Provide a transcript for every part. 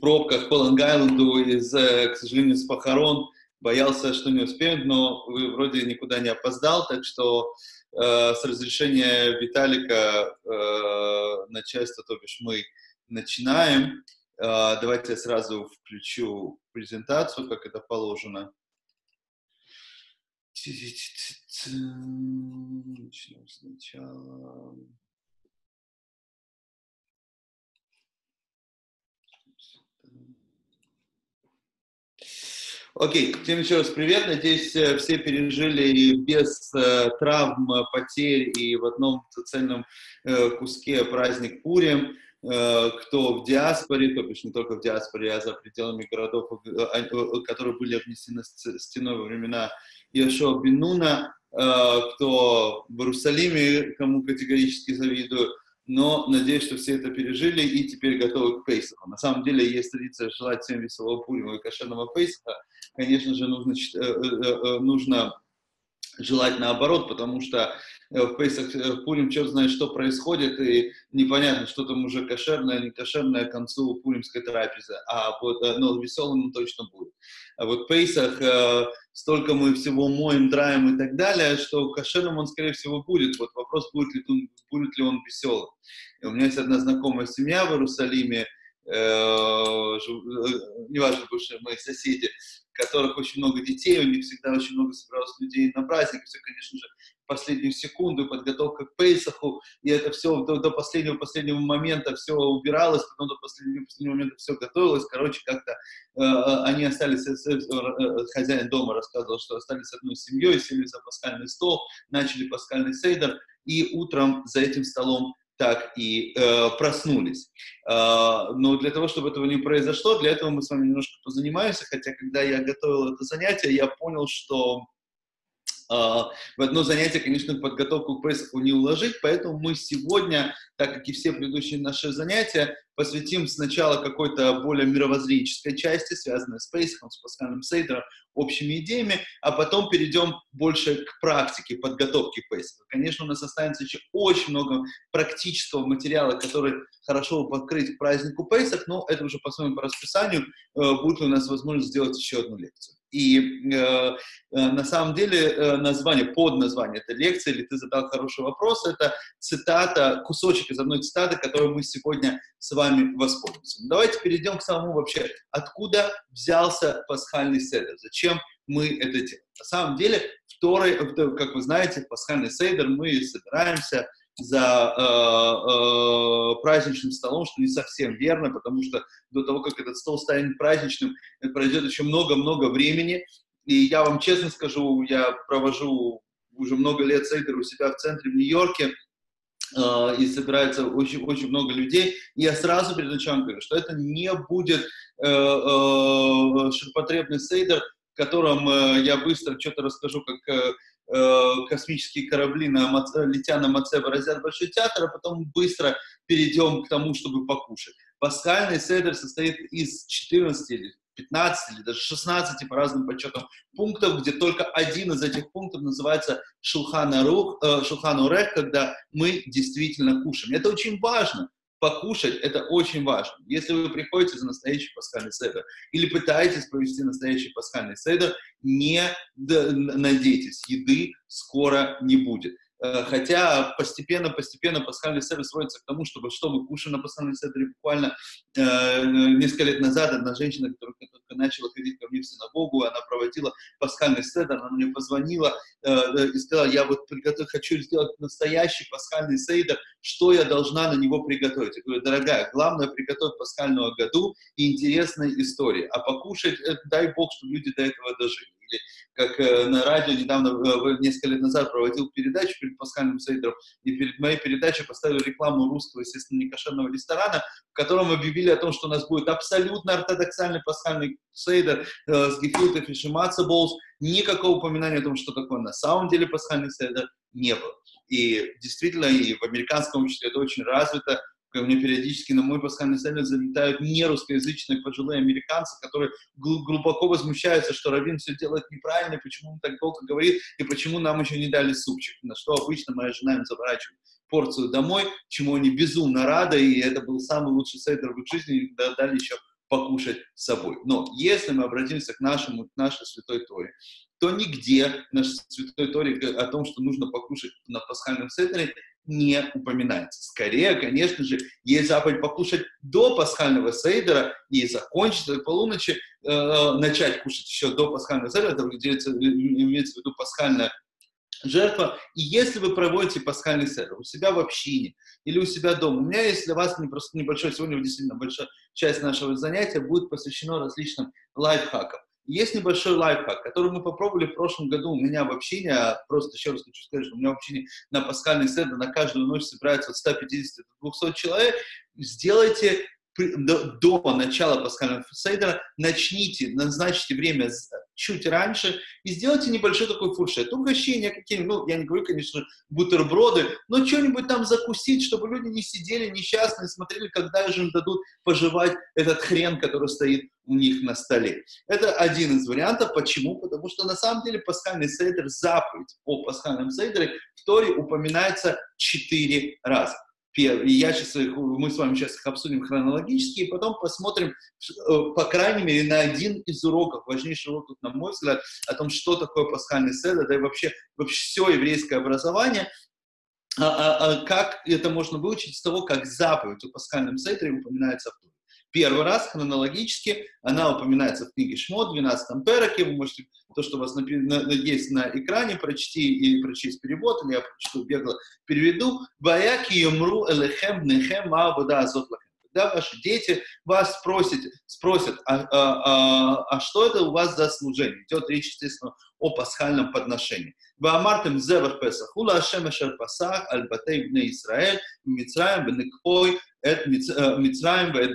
пробках по Лонг-Айленду из, к сожалению, с похорон. Боялся, что не успеем, но вы вроде никуда не опоздал, так что э, с разрешения Виталика э, начальства, то бишь мы начинаем. Э, давайте я сразу включу презентацию, как это положено. Начнем сначала. Окей, всем еще раз привет. Надеюсь, э, все пережили без э, травм, потерь и в одном цельном э, куске праздник Пурим. Э, кто в диаспоре, то бишь не только в диаспоре, а за пределами городов, э, э, которые были обнесены стеной во времена Яшо Бенуна, кто в Иерусалиме, кому категорически завидую, но надеюсь, что все это пережили и теперь готовы к Пейсаху. На самом деле есть традиция желать всем веселого Пурима и кошерного Пейсаха. Конечно же, нужно, нужно желать наоборот, потому что э, в Пейсах, э, в Пурим черт знает, что происходит, и непонятно, что там уже кошерное, не кошерное к концу пуримской трапезы, а вот, э, но веселым точно будет. А вот в Пейсах столько мы всего моем, драем и так далее, что кошерным он, скорее всего, будет. Вот вопрос, будет ли он, будет ли он веселым. И у меня есть одна знакомая семья в Иерусалиме, неважно, бывшие мои соседи, которых очень много детей, у них всегда очень много собиралось людей на праздник, все, конечно же, последнюю секунду, подготовка к Пейсаху, и это все до, до последнего последнего момента все убиралось, потом до последнего последнего момента все готовилось, короче, как-то э, э они остались, э, э, хозяин дома рассказывал, что остались одной семьей, сели за пасхальный стол, начали пасхальный сейдер, и утром за этим столом так и э, проснулись. Э, но для того, чтобы этого не произошло, для этого мы с вами немножко позанимаемся, хотя когда я готовил это занятие, я понял, что в одно занятие, конечно, подготовку к Песаху не уложить, поэтому мы сегодня, так как и все предыдущие наши занятия, посвятим сначала какой-то более мировоззренческой части, связанной с Пейсахом, с пасхальным сейдером, общими идеями, а потом перейдем больше к практике подготовки Пейсаха. Конечно, у нас останется еще очень много практического материала, который хорошо покрыть к празднику Пейсах, но это уже посмотрим по расписанию, э, будет ли у нас возможность сделать еще одну лекцию. И э, э, на самом деле э, название, под название этой лекции, или ты задал хороший вопрос, это цитата, кусочек из одной цитаты, которую мы сегодня с вами воспользуемся. Давайте перейдем к самому вообще, откуда взялся пасхальный седер, зачем мы это делаем. На самом деле, второй, как вы знаете, пасхальный седер мы собираемся за э, э, праздничным столом, что не совсем верно, потому что до того, как этот стол станет праздничным, пройдет еще много-много времени. И я вам честно скажу, я провожу уже много лет сейдер у себя в центре в Нью-Йорке, э, и собирается очень, очень много людей. И я сразу перед началом говорю, что это не будет э, э, ширпотребный сейдер, в котором э, я быстро что-то расскажу, как э, Э, космические корабли на, летя на Маце выразят Большой театр, а потом быстро перейдем к тому, чтобы покушать. Пасхальный седер состоит из 14 или 15 или даже 16 по разным подсчетам пунктов, где только один из этих пунктов называется Шулхана Рух, э, когда мы действительно кушаем. Это очень важно, покушать – это очень важно. Если вы приходите за настоящий пасхальный седер или пытаетесь провести настоящий пасхальный седер, не надейтесь, еды скоро не будет. Э, хотя постепенно-постепенно пасхальный седр сводится к тому, чтобы что мы кушаем на пасхальном седре. Буквально э, несколько лет назад одна женщина, которая только начала ходить ко мне в синагогу, она проводила пасхальный седр, она мне позвонила э, э, и сказала, я вот приготов... хочу сделать настоящий пасхальный седр, что я должна на него приготовить? Я говорю, дорогая, главное приготовить пасхального году и интересные истории, а покушать, э, дай Бог, чтобы люди до этого дожили или как э, на радио недавно, э, несколько лет назад проводил передачу перед пасхальным сейдером, и перед моей передачей поставили рекламу русского, естественно, некошерного ресторана, в котором объявили о том, что у нас будет абсолютно ортодоксальный пасхальный сейдер э, с гефилтов и шимацеболс. Никакого упоминания о том, что такое на самом деле пасхальный сейдер, не было. И действительно, и в американском обществе это очень развито, ко мне периодически на мой пасхальный седер залетают не русскоязычные пожилые американцы, которые глубоко возмущаются, что Равин все делает неправильно, почему он так долго говорит, и почему нам еще не дали супчик. На что обычно моя жена им заворачивает порцию домой, чему они безумно рады, и это был самый лучший сейдер в их жизни, и дали еще покушать с собой. Но если мы обратимся к, нашему, к нашей Святой Торе, то нигде в нашей Святой Торе о том, что нужно покушать на пасхальном седере, не упоминается. Скорее, конечно же, есть заповедь покушать до пасхального сейдера и закончить до полуночи, э, начать кушать еще до пасхального сейдера, это имеется, имеется в виду пасхальная жертва. И если вы проводите пасхальный седер у себя в общине или у себя дома, у меня есть для вас небольшой, сегодня действительно большая часть нашего занятия будет посвящена различным лайфхакам. Есть небольшой лайфхак, который мы попробовали в прошлом году у меня в общине, а просто еще раз хочу сказать, что у меня в общине на пасхальный седр на каждую ночь собирается от 150 до 200 человек. Сделайте до, до начала пасхального сейдера начните, назначьте время чуть раньше и сделайте небольшой такой фуршет. Угощение какие-нибудь, ну, я не говорю, конечно, бутерброды, но что-нибудь там закусить, чтобы люди не сидели несчастные, смотрели, когда же им дадут пожевать этот хрен, который стоит у них на столе. Это один из вариантов. Почему? Потому что на самом деле пасхальный сейдер, заповедь о пасхальном сейдере в Торе упоминается четыре раза. И я сейчас их, мы с вами сейчас их обсудим хронологически, и потом посмотрим, э, по крайней мере, на один из уроков, важнейший урок, на мой взгляд, о том, что такое пасхальный седа, да и вообще, вообще все еврейское образование, а, а, а как это можно выучить из того, как заповедь о пасхальном седре упоминается в. Первый раз хронологически она упоминается в книге Шмот, в 12 пераке. Вы можете то, что у вас есть на экране, прочти и прочесть перевод, или я прочту бегло, переведу. «Ваяки юмру элехем бнехем вода азот когда ваши дети вас спросят, спросят а, а, а, а что это у вас за служение? Идет речь, естественно, о пасхальном подношении. ואמרתם זבח פסח הוא להשם אשר פסח על בתי בני ישראל ממצרים ונקפוי את מצרים ואת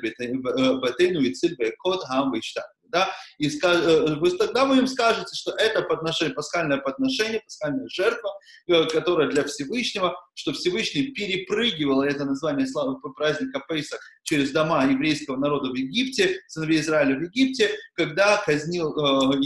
בתינו הציל ויקוד העם וישתת да, и э, вы, тогда вы им скажете, что это подношение, пасхальное подношение, пасхальная жертва, э, которая для Всевышнего, что Всевышний перепрыгивал, это название славы праздника Пейсах, через дома еврейского народа в Египте, сыновей Израиля в Египте, когда казнил э,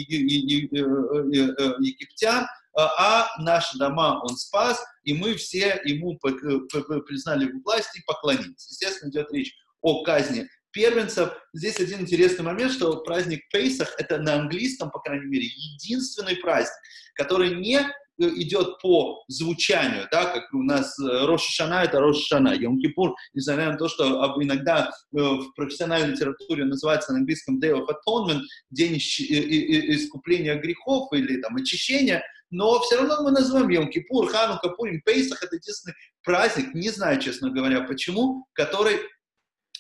египтян, а наши дома он спас, и мы все ему признали власть и поклонились. Естественно, идет речь о казни первенцев. Здесь один интересный момент, что праздник Пейсах — это на английском, по крайней мере, единственный праздник, который не э, идет по звучанию, да, как у нас э, Рошашана — это Рошашана, Йом-Кипур, несмотря на то, что иногда э, в профессиональной литературе называется на английском Day of Atonement, день искупления грехов или там очищения, но все равно мы называем Йом-Кипур, Ханука, Пурим, Пейсах — это единственный праздник, не знаю, честно говоря, почему, который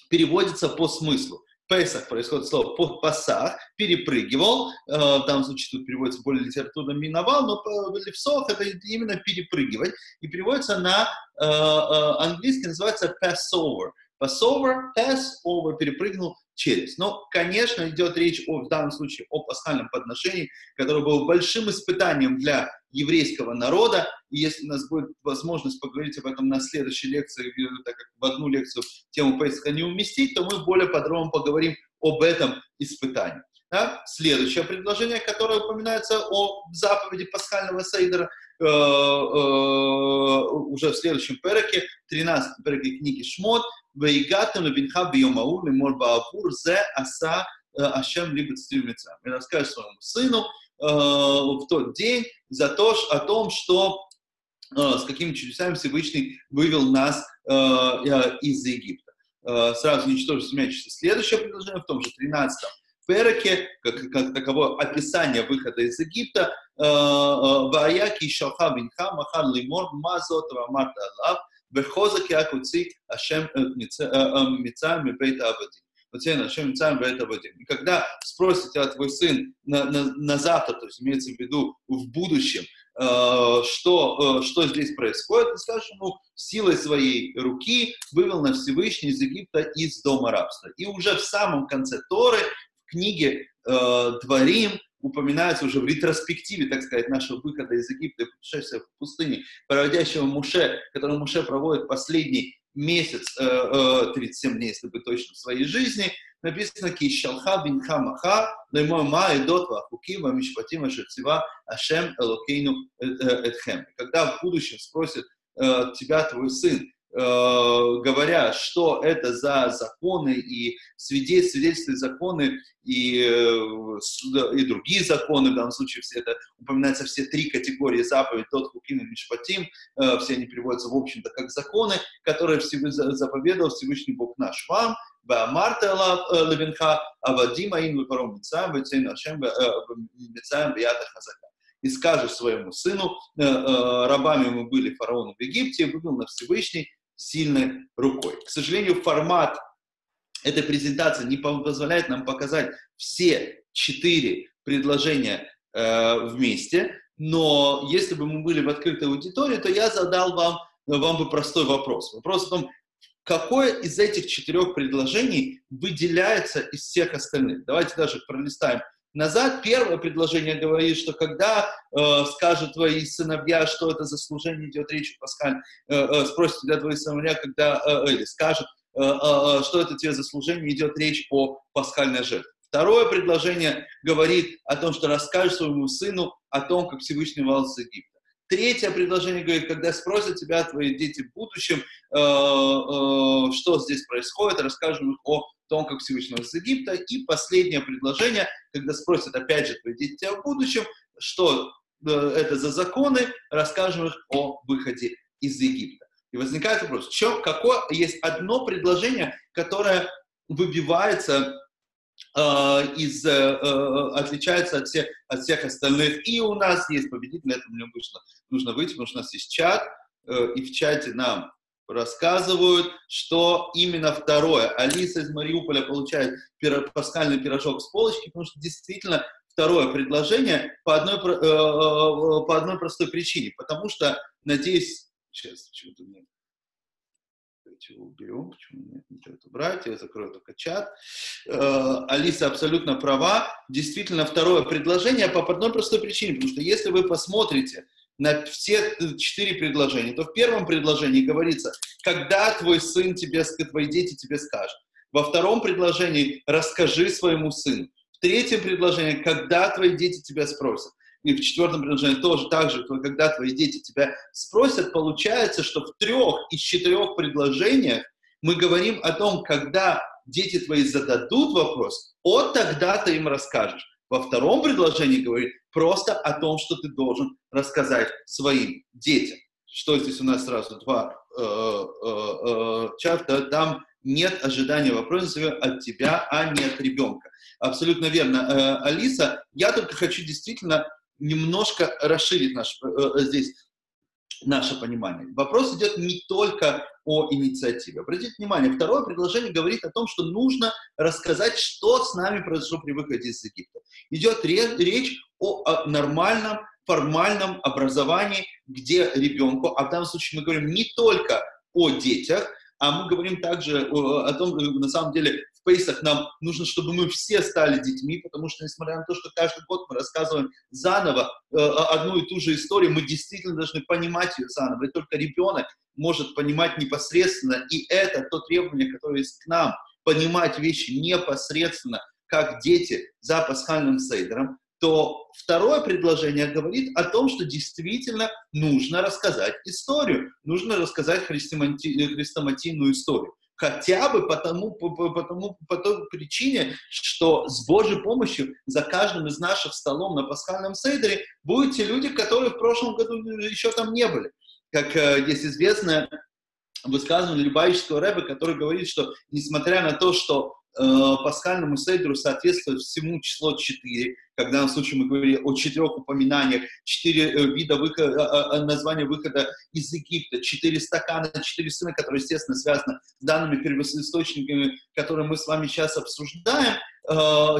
переводится по смыслу. Песах происходит слово по пасах, перепрыгивал, э, в данном случае тут переводится более литературно миновал, но левсох это именно перепрыгивать, и переводится на э, э, английский, называется Passover. Passover, Passover, перепрыгнул через. Но, конечно, идет речь о, в данном случае о пасхальном подношении, которое было большим испытанием для еврейского народа. И если у нас будет возможность поговорить об этом на следующей лекции, так как в одну лекцию тему Песха не уместить, то мы более подробно поговорим об этом испытании. Да? Следующее предложение, которое упоминается о заповеди пасхального сейдера, э, э, уже в следующем переке, 13 переке книги Шмот, «Ваигатам лебинха бьемау лемор баавур зе аса э, ашем либо цтривлица». И расскажет своему сыну, Э, в тот день за то, о том, что э, с какими чудесами Всевышний вывел нас э, из Египта. Сразу ничтоже семячится следующее предложение в том же 13 Переке, как, как таковое описание выхода из Египта, «Ваяки шалха бинха махар лимор мазот вамарта алав, вехозак якуци ашем мицаем мибейта авадим». И когда спросите, а твой сын на, на, на завтра, то есть имеется в виду в будущем, э, что, э, что здесь происходит, ты скажешь ему, силой своей руки вывел на Всевышний из Египта из дома рабства. И уже в самом конце Торы, в книге э, Дворим, упоминается уже в ретроспективе, так сказать, нашего выхода из Египта и путешествия в пустыне, проводящего Муше, который Муше проводит последний месяц, 37 э, э, дней, если быть точно, в своей жизни, написано «Кишалха бинха маха, леймо ма эдот вахуки ва мишпатим ашерцива ашем элокейну э, этхем». Когда в будущем спросит тебя твой сын, Э, говоря, что это за законы и свидетельства законы и, э, и другие законы, в данном случае все это упоминается все три категории заповедей, тот, хукин и мишпатим, э, все они приводятся, в общем-то, как законы, которые Всевышний заповедовал Всевышний Бог наш вам, Марта Лавинха, Авадима Ин Випаром Мицаем, Вицейн Ашем Мицаем Бияда Хазака и скажешь своему сыну, рабами мы были фараону в Египте, вывел на Всевышний, сильной рукой. К сожалению, формат этой презентации не позволяет нам показать все четыре предложения э, вместе, но если бы мы были в открытой аудитории, то я задал вам, вам бы простой вопрос. Вопрос в том, какое из этих четырех предложений выделяется из всех остальных. Давайте даже пролистаем назад. Первое предложение говорит, что когда э, скажут твои сыновья, что это за служение идет речь, Паскаль э, э, спросит тебя твои сыновья, когда, э, или скажут, э, э, э, что это тебе за служение, идет речь о пасхальной жертве. Второе предложение говорит о том, что расскажешь своему сыну о том, как Всевышний вал из Египта. Третье предложение говорит, когда спросят тебя твои дети в будущем, э, э, что здесь происходит, расскажем о том, как Всевышний из Египта. И последнее предложение, когда спросят опять же твои дети тебя в будущем, что э, это за законы, расскажем их о выходе из Египта. И возникает вопрос, что, какое есть одно предложение, которое выбивается Э, из, э, отличается от всех, от всех остальных. И у нас есть победитель, этому мне нужно, нужно выйти, потому что у нас есть чат, и в чате нам рассказывают, что именно второе. Алиса из Мариуполя получает пиро, паскальный пирожок с полочки, потому что действительно второе предложение по одной, по одной простой причине. Потому что, надеюсь, сейчас, почему-то мне давайте его уберем, почему нет, не стоит убрать, я закрою только чат. Э, Алиса абсолютно права. Действительно, второе предложение по одной простой причине, потому что если вы посмотрите на все четыре предложения, то в первом предложении говорится, когда твой сын тебе, твои дети тебе скажут. Во втором предложении расскажи своему сыну. В третьем предложении, когда твои дети тебя спросят и в четвертом предложении тоже так же, когда твои дети тебя спросят, получается, что в трех из четырех предложениях мы говорим о том, когда дети твои зададут вопрос, от тогда ты им расскажешь. Во втором предложении говорит просто о том, что ты должен рассказать своим детям. Что здесь у нас сразу два э, э, э, чарта, там нет ожидания вопроса от тебя, а не от ребенка. Абсолютно верно, э, Алиса. Я только хочу действительно немножко расширить наш, э, э, здесь наше понимание. Вопрос идет не только о инициативе. Обратите внимание, второе предложение говорит о том, что нужно рассказать, что с нами произошло при выходе из Египта. Идет речь о, нормальном, формальном образовании, где ребенку, а в данном случае мы говорим не только о детях, а мы говорим также о, о том, на самом деле, Пейсах нам нужно, чтобы мы все стали детьми, потому что, несмотря на то, что каждый год мы рассказываем заново э, одну и ту же историю, мы действительно должны понимать ее заново. И только ребенок может понимать непосредственно, и это то требование, которое есть к нам, понимать вещи непосредственно, как дети за пасхальным сейдером, то второе предложение говорит о том, что действительно нужно рассказать историю, нужно рассказать хрестоматийную историю. Хотя бы потому, по, потому, по той причине, что с Божьей помощью за каждым из наших столом на пасхальном сейдере будут те люди, которые в прошлом году еще там не были. Как э, есть известное высказывание Любавического рэба, который говорит, что несмотря на то, что э, пасхальному сейдеру соответствует всему число 4, когда в данном случае мы говорили о четырех упоминаниях, четыре э, вида выхода, э, названия выхода из Египта, четыре стакана, четыре сына, которые, естественно, связаны с данными первоисточниками, которые мы с вами сейчас обсуждаем,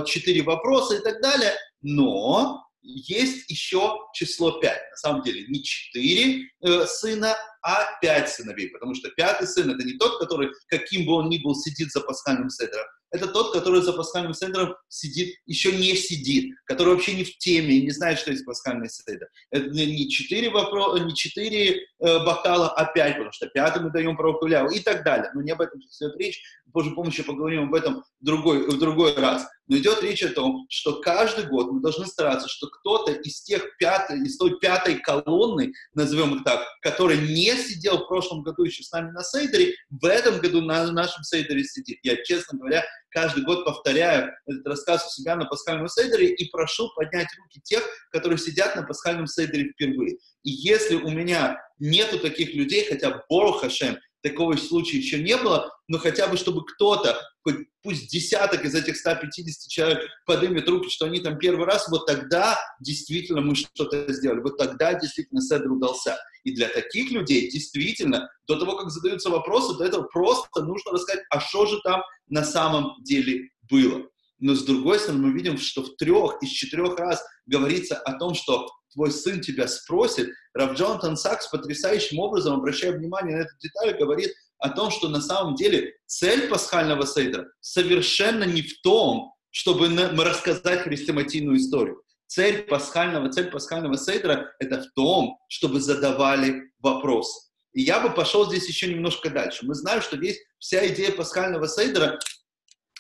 четыре вопроса и так далее, но есть еще число 5. На самом деле не 4 э, сына, а 5 сыновей, потому что пятый сын это не тот, который, каким бы он ни был, сидит за пасхальным седром, это тот, который за пасхальным седром сидит, еще не сидит, который вообще не в теме и не знает, что есть пасхальный седр. Это не четыре, вопро... не четыре э, бокала, а пять, потому что пятый мы даем пророку и так далее. Но не об этом идет речь. Божьей помощи поговорим об этом в другой, в другой раз. Но идет речь о том, что каждый год мы должны стараться, что кто-то из тех пятой, из той пятой колонны, назовем их так, который не сидел в прошлом году еще с нами на Сейдере, в этом году на нашем Сейдере сидит. Я, честно говоря, каждый год повторяю этот рассказ у себя на пасхальном Сейдере и прошу поднять руки тех, которые сидят на пасхальном Сейдере впервые. И если у меня нету таких людей, хотя Бору Хашем, такого случая еще не было, но хотя бы, чтобы кто-то, хоть пусть десяток из этих 150 человек поднимет руки, что они там первый раз, вот тогда действительно мы что-то сделали, вот тогда действительно Седр удался. И для таких людей действительно, до того, как задаются вопросы, до этого просто нужно рассказать, а что же там на самом деле было. Но с другой стороны, мы видим, что в трех из четырех раз говорится о том, что твой сын тебя спросит, Рав Джонатан Сакс потрясающим образом, обращая внимание на эту деталь, говорит о том, что на самом деле цель пасхального сейдра совершенно не в том, чтобы рассказать хрестоматийную историю. Цель пасхального, цель пасхального сейдра – это в том, чтобы задавали вопросы. И я бы пошел здесь еще немножко дальше. Мы знаем, что здесь вся идея пасхального сейдера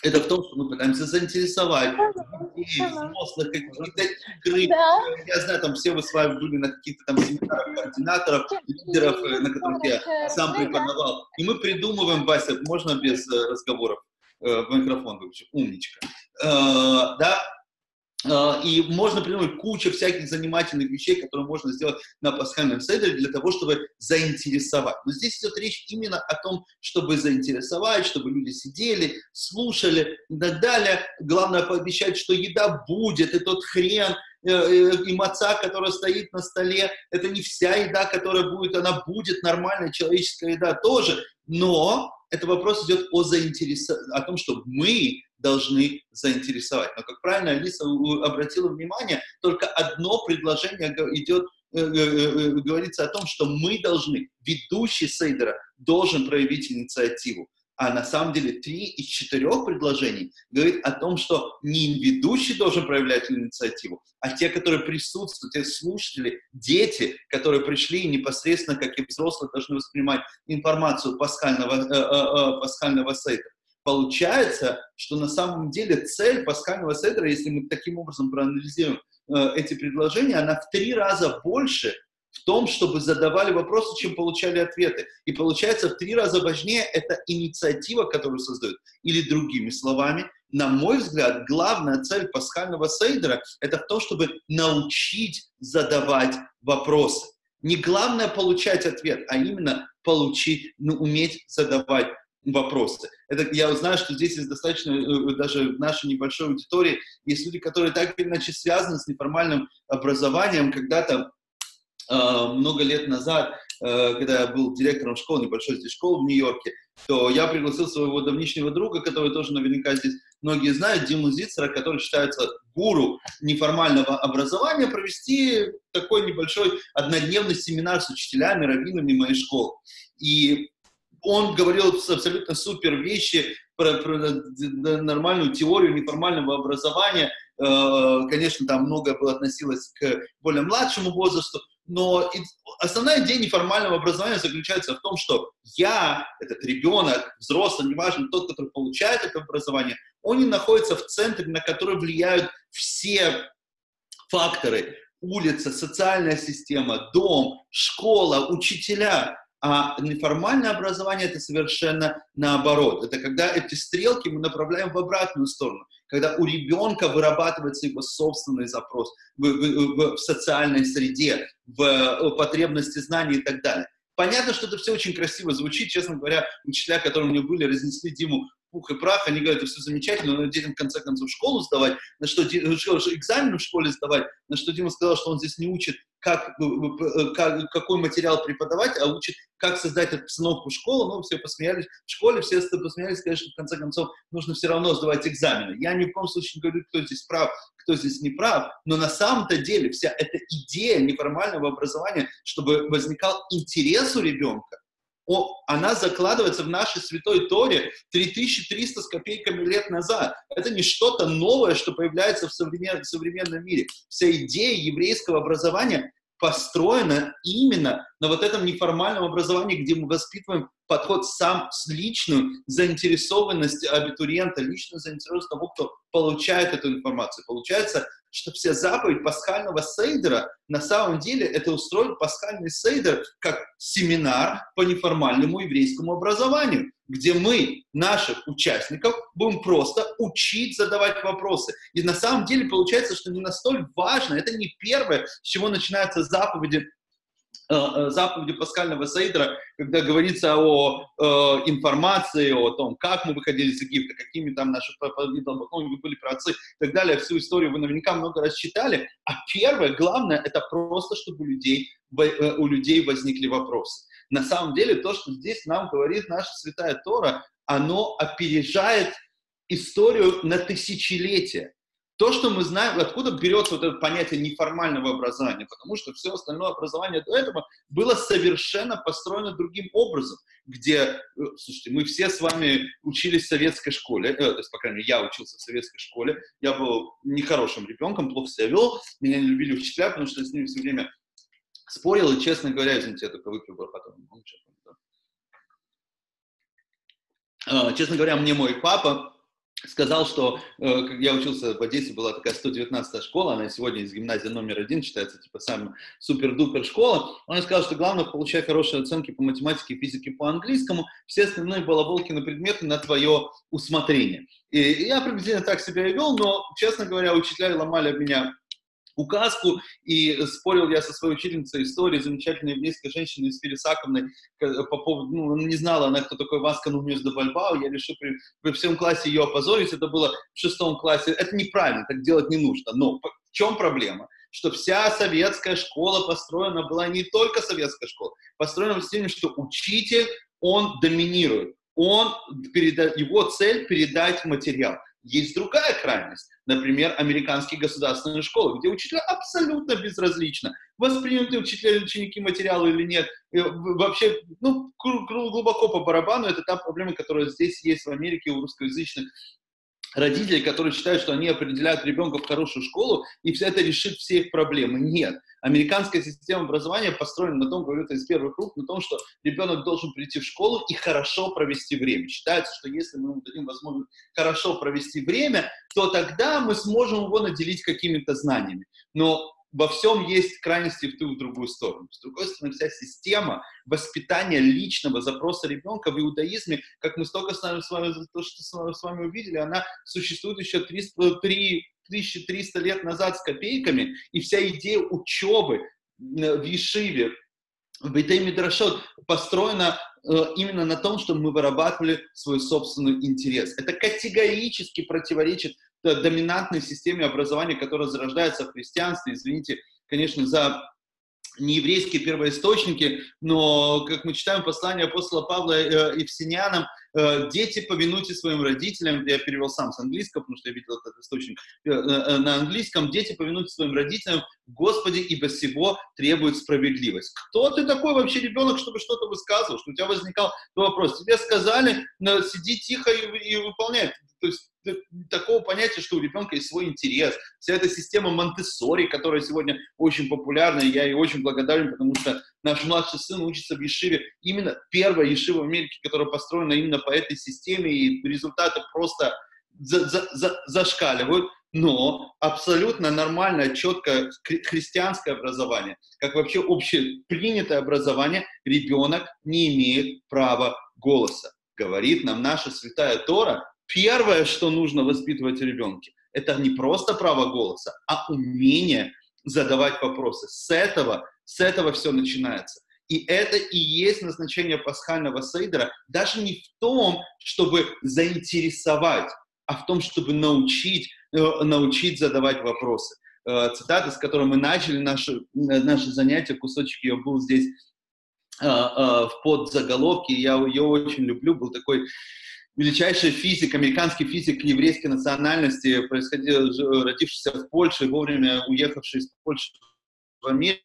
это в том, что мы пытаемся заинтересовать детей, взрослых, каких-то игры. Да. Я знаю, там все вы с вами были на каких-то там семинарах координаторов, лидеров, э, на которых я сам преподавал. И мы придумываем, Вася, можно без э, разговоров? Э, в микрофон выключи, умничка. Да, и можно придумать кучу всяких занимательных вещей, которые можно сделать на пасхальном седере для того, чтобы заинтересовать. Но здесь идет речь именно о том, чтобы заинтересовать, чтобы люди сидели, слушали и так далее. Главное пообещать, что еда будет, и тот хрен, э, э, и маца, которая стоит на столе, это не вся еда, которая будет, она будет нормальная человеческая еда тоже, но это вопрос идет о, заинтерес... о том, что мы должны заинтересовать. Но, как правильно Алиса обратила внимание, только одно предложение идет э, э, э, говорится о том, что мы должны, ведущий Сейдера должен проявить инициативу. А на самом деле три из четырех предложений говорит о том, что не ведущий должен проявлять инициативу, а те, которые присутствуют, те слушатели, дети, которые пришли непосредственно, как и взрослые, должны воспринимать информацию пасхального, э, э, э, пасхального сейта. Получается, что на самом деле цель пасхального седра, если мы таким образом проанализируем э, эти предложения, она в три раза больше в том, чтобы задавали вопросы, чем получали ответы. И получается, в три раза важнее это инициатива, которую создают. Или другими словами, на мой взгляд, главная цель пасхального сейдера – это в том, чтобы научить задавать вопросы. Не главное получать ответ, а именно получить, ну, уметь задавать вопросы. Это, я знаю, что здесь есть достаточно, э, э, даже в нашей небольшой аудитории, есть люди, которые так или иначе связаны с неформальным образованием. Когда-то, много лет назад, э, когда я был директором школы, небольшой здесь школы в Нью-Йорке, то я пригласил своего давнишнего друга, который тоже наверняка здесь многие знают, Диму Зицера, который считается гуру неформального образования, провести такой небольшой однодневный семинар с учителями, раввинами моей школы. И он говорил абсолютно супер вещи про, про нормальную теорию неформального образования. Э, конечно, там многое было относилось к более младшему возрасту, но основная идея неформального образования заключается в том, что я, этот ребенок, взрослый, неважно, тот, который получает это образование, он не находится в центре, на который влияют все факторы. Улица, социальная система, дом, школа, учителя. А неформальное образование это совершенно наоборот. Это когда эти стрелки мы направляем в обратную сторону. Когда у ребенка вырабатывается его собственный запрос в, в, в, в социальной среде, в, в потребности знаний и так далее. Понятно, что это все очень красиво звучит. Честно говоря, учителя, которые у меня были, разнесли Диму пух и прах, они говорят, все замечательно, но детям в конце концов школу сдавать, на что, экзамен в школе сдавать, на что Дима сказал, что он здесь не учит, как, э, э, как, какой материал преподавать, а учит, как создать обстановку школы. Ну, все посмеялись. В школе все посмеялись, что в конце концов нужно все равно сдавать экзамены. Я ни в коем случае не говорю, кто здесь прав, кто здесь не прав, но на самом-то деле вся эта идея неформального образования, чтобы возникал интерес у ребенка, она закладывается в нашей святой Торе 3300 с копейками лет назад. Это не что-то новое, что появляется в, современ, в современном мире. Вся идея еврейского образования построена именно на вот этом неформальном образовании, где мы воспитываем подход сам с личную заинтересованность абитуриента, личную заинтересованность того, кто получает эту информацию. Получается, что вся заповедь пасхального сейдера на самом деле это устроить пасхальный сейдер как семинар по неформальному еврейскому образованию, где мы, наших участников, будем просто учить задавать вопросы. И на самом деле получается, что не настолько важно, это не первое, с чего начинаются заповеди заповеди пасхального Сейдра, когда говорится о э, информации, о том, как мы выходили из Египта, какими там наши ну, были праотцы и так далее, всю историю вы наверняка много раз читали. А первое, главное, это просто, чтобы у людей, э, у людей возникли вопросы. На самом деле, то, что здесь нам говорит наша Святая Тора, оно опережает историю на тысячелетия. То, что мы знаем, откуда берется вот это понятие неформального образования, потому что все остальное образование до этого было совершенно построено другим образом, где, э, слушайте, мы все с вами учились в советской школе, э, то есть, по крайней мере, я учился в советской школе, я был нехорошим ребенком, плохо себя вел, меня не любили учителя, потому что я с ними все время спорил, и, честно говоря, извините, я только выпил потом. А, честно говоря, мне мой папа сказал, что э, я учился в Одессе, была такая 119-я школа, она сегодня из гимназии номер один считается, типа, самая супер-дупер школа. Он сказал, что главное получать хорошие оценки по математике, физике, по английскому, все остальные балаболки на предметы на твое усмотрение. И я приблизительно так себя и вел, но, честно говоря, учителя ломали меня указку, и спорил я со своей учительницей истории, замечательной еврейской женщиной из Филисаковной, по поводу, ну, не знала она, кто такой Васка Нуньес де Бальбао, я решил при, при всем классе ее опозорить, это было в шестом классе, это неправильно, так делать не нужно, но в чем проблема? что вся советская школа построена была не только советская школа, построена в стиле, что учитель, он доминирует, он переда... его цель передать материал. Есть другая крайность, например, американские государственные школы, где учителя абсолютно безразлично, восприняты учителя или ученики материалы или нет. И вообще, ну, глубоко по барабану, это та проблема, которая здесь есть в Америке у русскоязычных родителей, которые считают, что они определяют ребенка в хорошую школу, и все это решит все их проблемы. Нет. Американская система образования построена на том, говорю это из первых рук, на том, что ребенок должен прийти в школу и хорошо провести время. Считается, что если мы ему дадим возможность хорошо провести время, то тогда мы сможем его наделить какими-то знаниями. Но во всем есть крайности в ту и в другую сторону. С другой стороны, вся система воспитания личного запроса ребенка в иудаизме, как мы столько с, нами, с вами, то, что с вами увидели, она существует еще 300, 3, 1300 лет назад с копейками, и вся идея учебы в Ешиве, в Бейтей Мидрашот построена э, именно на том, чтобы мы вырабатывали свой собственный интерес. Это категорически противоречит доминантной системе образования, которая зарождается в христианстве. Извините, конечно, за нееврейские первоисточники, но, как мы читаем послание апостола Павла э, Евсинянам, э, дети, повинуйтесь своим родителям, я перевел сам с английского, потому что я видел этот источник э, на английском, дети, повинуйтесь своим родителям, Господи, ибо всего требует справедливость. Кто ты такой вообще ребенок, чтобы что-то высказывал, что у тебя возникал вопрос? Тебе сказали, сиди тихо и, и выполняй. То есть такого понятия, что у ребенка есть свой интерес. Вся эта система монте которая сегодня очень популярна, и я ей очень благодарен, потому что наш младший сын учится в Ешиве, именно первая Ешива в Америке, которая построена именно по этой системе, и результаты просто за, за, за, зашкаливают. Но абсолютно нормальное, четкое христианское образование, как вообще общепринятое образование, ребенок не имеет права голоса. Говорит нам наша святая Тора, Первое, что нужно воспитывать в ребенке, это не просто право голоса, а умение задавать вопросы. С этого, с этого все начинается. И это и есть назначение пасхального сейдера, даже не в том, чтобы заинтересовать, а в том, чтобы научить, э, научить задавать вопросы. Э, цитата, с которой мы начали наше, наше занятие, кусочек ее был здесь э, в подзаголовке, я ее очень люблю, был такой величайший физик, американский физик еврейской национальности, происходил, родившийся в Польше, вовремя уехавший из Польши в Америку,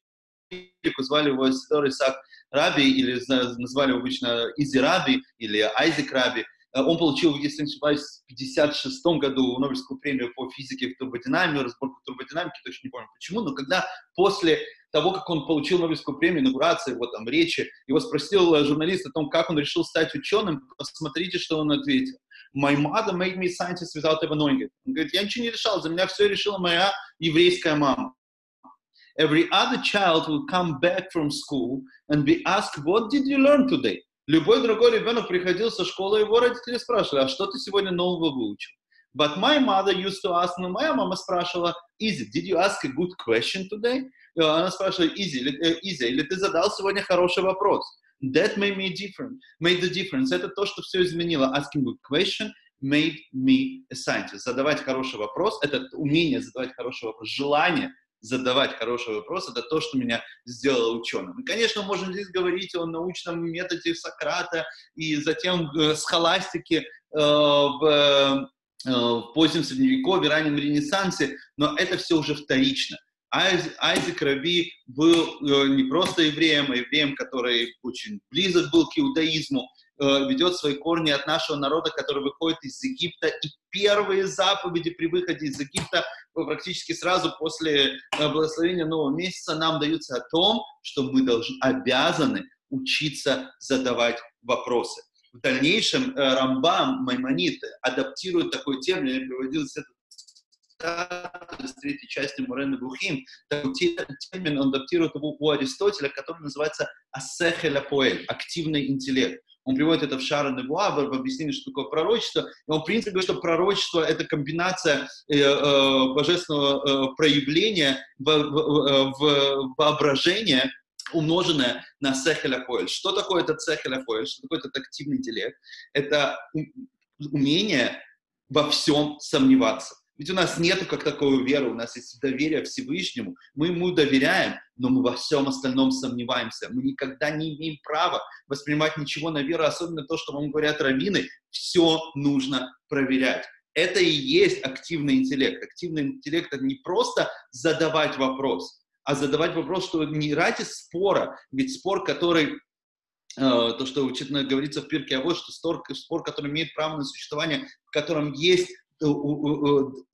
звали его Сидор Исаак Раби, или назвали его обычно Изи Раби, или Айзек Раби. Он получил, если не ошибаюсь, в 1956 году Нобелевскую премию по физике в турбодинамике, разборку турбодинамики, точно не помню почему, но когда после того, как он получил Нобелевскую премию, инаугурации, его там речи, его спросил э, журналист о том, как он решил стать ученым, посмотрите, что он ответил. My mother made me scientist without even knowing it. Он говорит, я ничего не решал, за меня все решила моя еврейская мама. Every other child will come back from school and be asked, what did you learn today? Любой другой ребенок приходил со школы, его родители спрашивали, а что ты сегодня нового выучил? But my mother used to ask, ну, моя мама спрашивала, Easy, did you ask a good question today? Она спрашивала, Easy, easy, или ты задал сегодня хороший вопрос? That made me different, made the difference. Это то, что все изменило. Asking good question made me a scientist. Задавать хороший вопрос, это умение задавать хороший вопрос, желание задавать хороший вопрос, это то, что меня сделало ученым. И, конечно, можем здесь говорить о научном методе Сократа и затем э, схоластике э, в, э, в позднем Средневековье, раннем Ренессансе, но это все уже вторично. Айзек Раби был э, не просто евреем, а евреем, который очень близок был к иудаизму, Э, ведет свои корни от нашего народа, который выходит из Египта. И первые заповеди при выходе из Египта э, практически сразу после э, благословения нового месяца нам даются о том, что мы должны, обязаны учиться задавать вопросы. В дальнейшем Рамбам, Маймонит адаптирует такой термин, я приводил этот из третьей части Мурена Бухим, термин он адаптирует его у Аристотеля, который называется асехеля поэль, активный интеллект. Он приводит это в Шара Невуа, в, объяснении, что такое пророчество. И он, в принципе, говорит, что пророчество — это комбинация э, э, божественного э, проявления в, в, в воображения, умноженное на сехеля поэль. Что такое этот сехеля поэль? Что такое этот активный интеллект? Это умение во всем сомневаться. Ведь у нас нет как такой веры, у нас есть доверие Всевышнему. Мы ему доверяем, но мы во всем остальном сомневаемся. Мы никогда не имеем права воспринимать ничего на веру, особенно то, что вам говорят раввины. Все нужно проверять. Это и есть активный интеллект. Активный интеллект — это не просто задавать вопрос, а задавать вопрос, что не ради спора, ведь спор, который э, то, что учительно говорится в Пирке, а вот что спор, спор, который имеет право на существование, в котором есть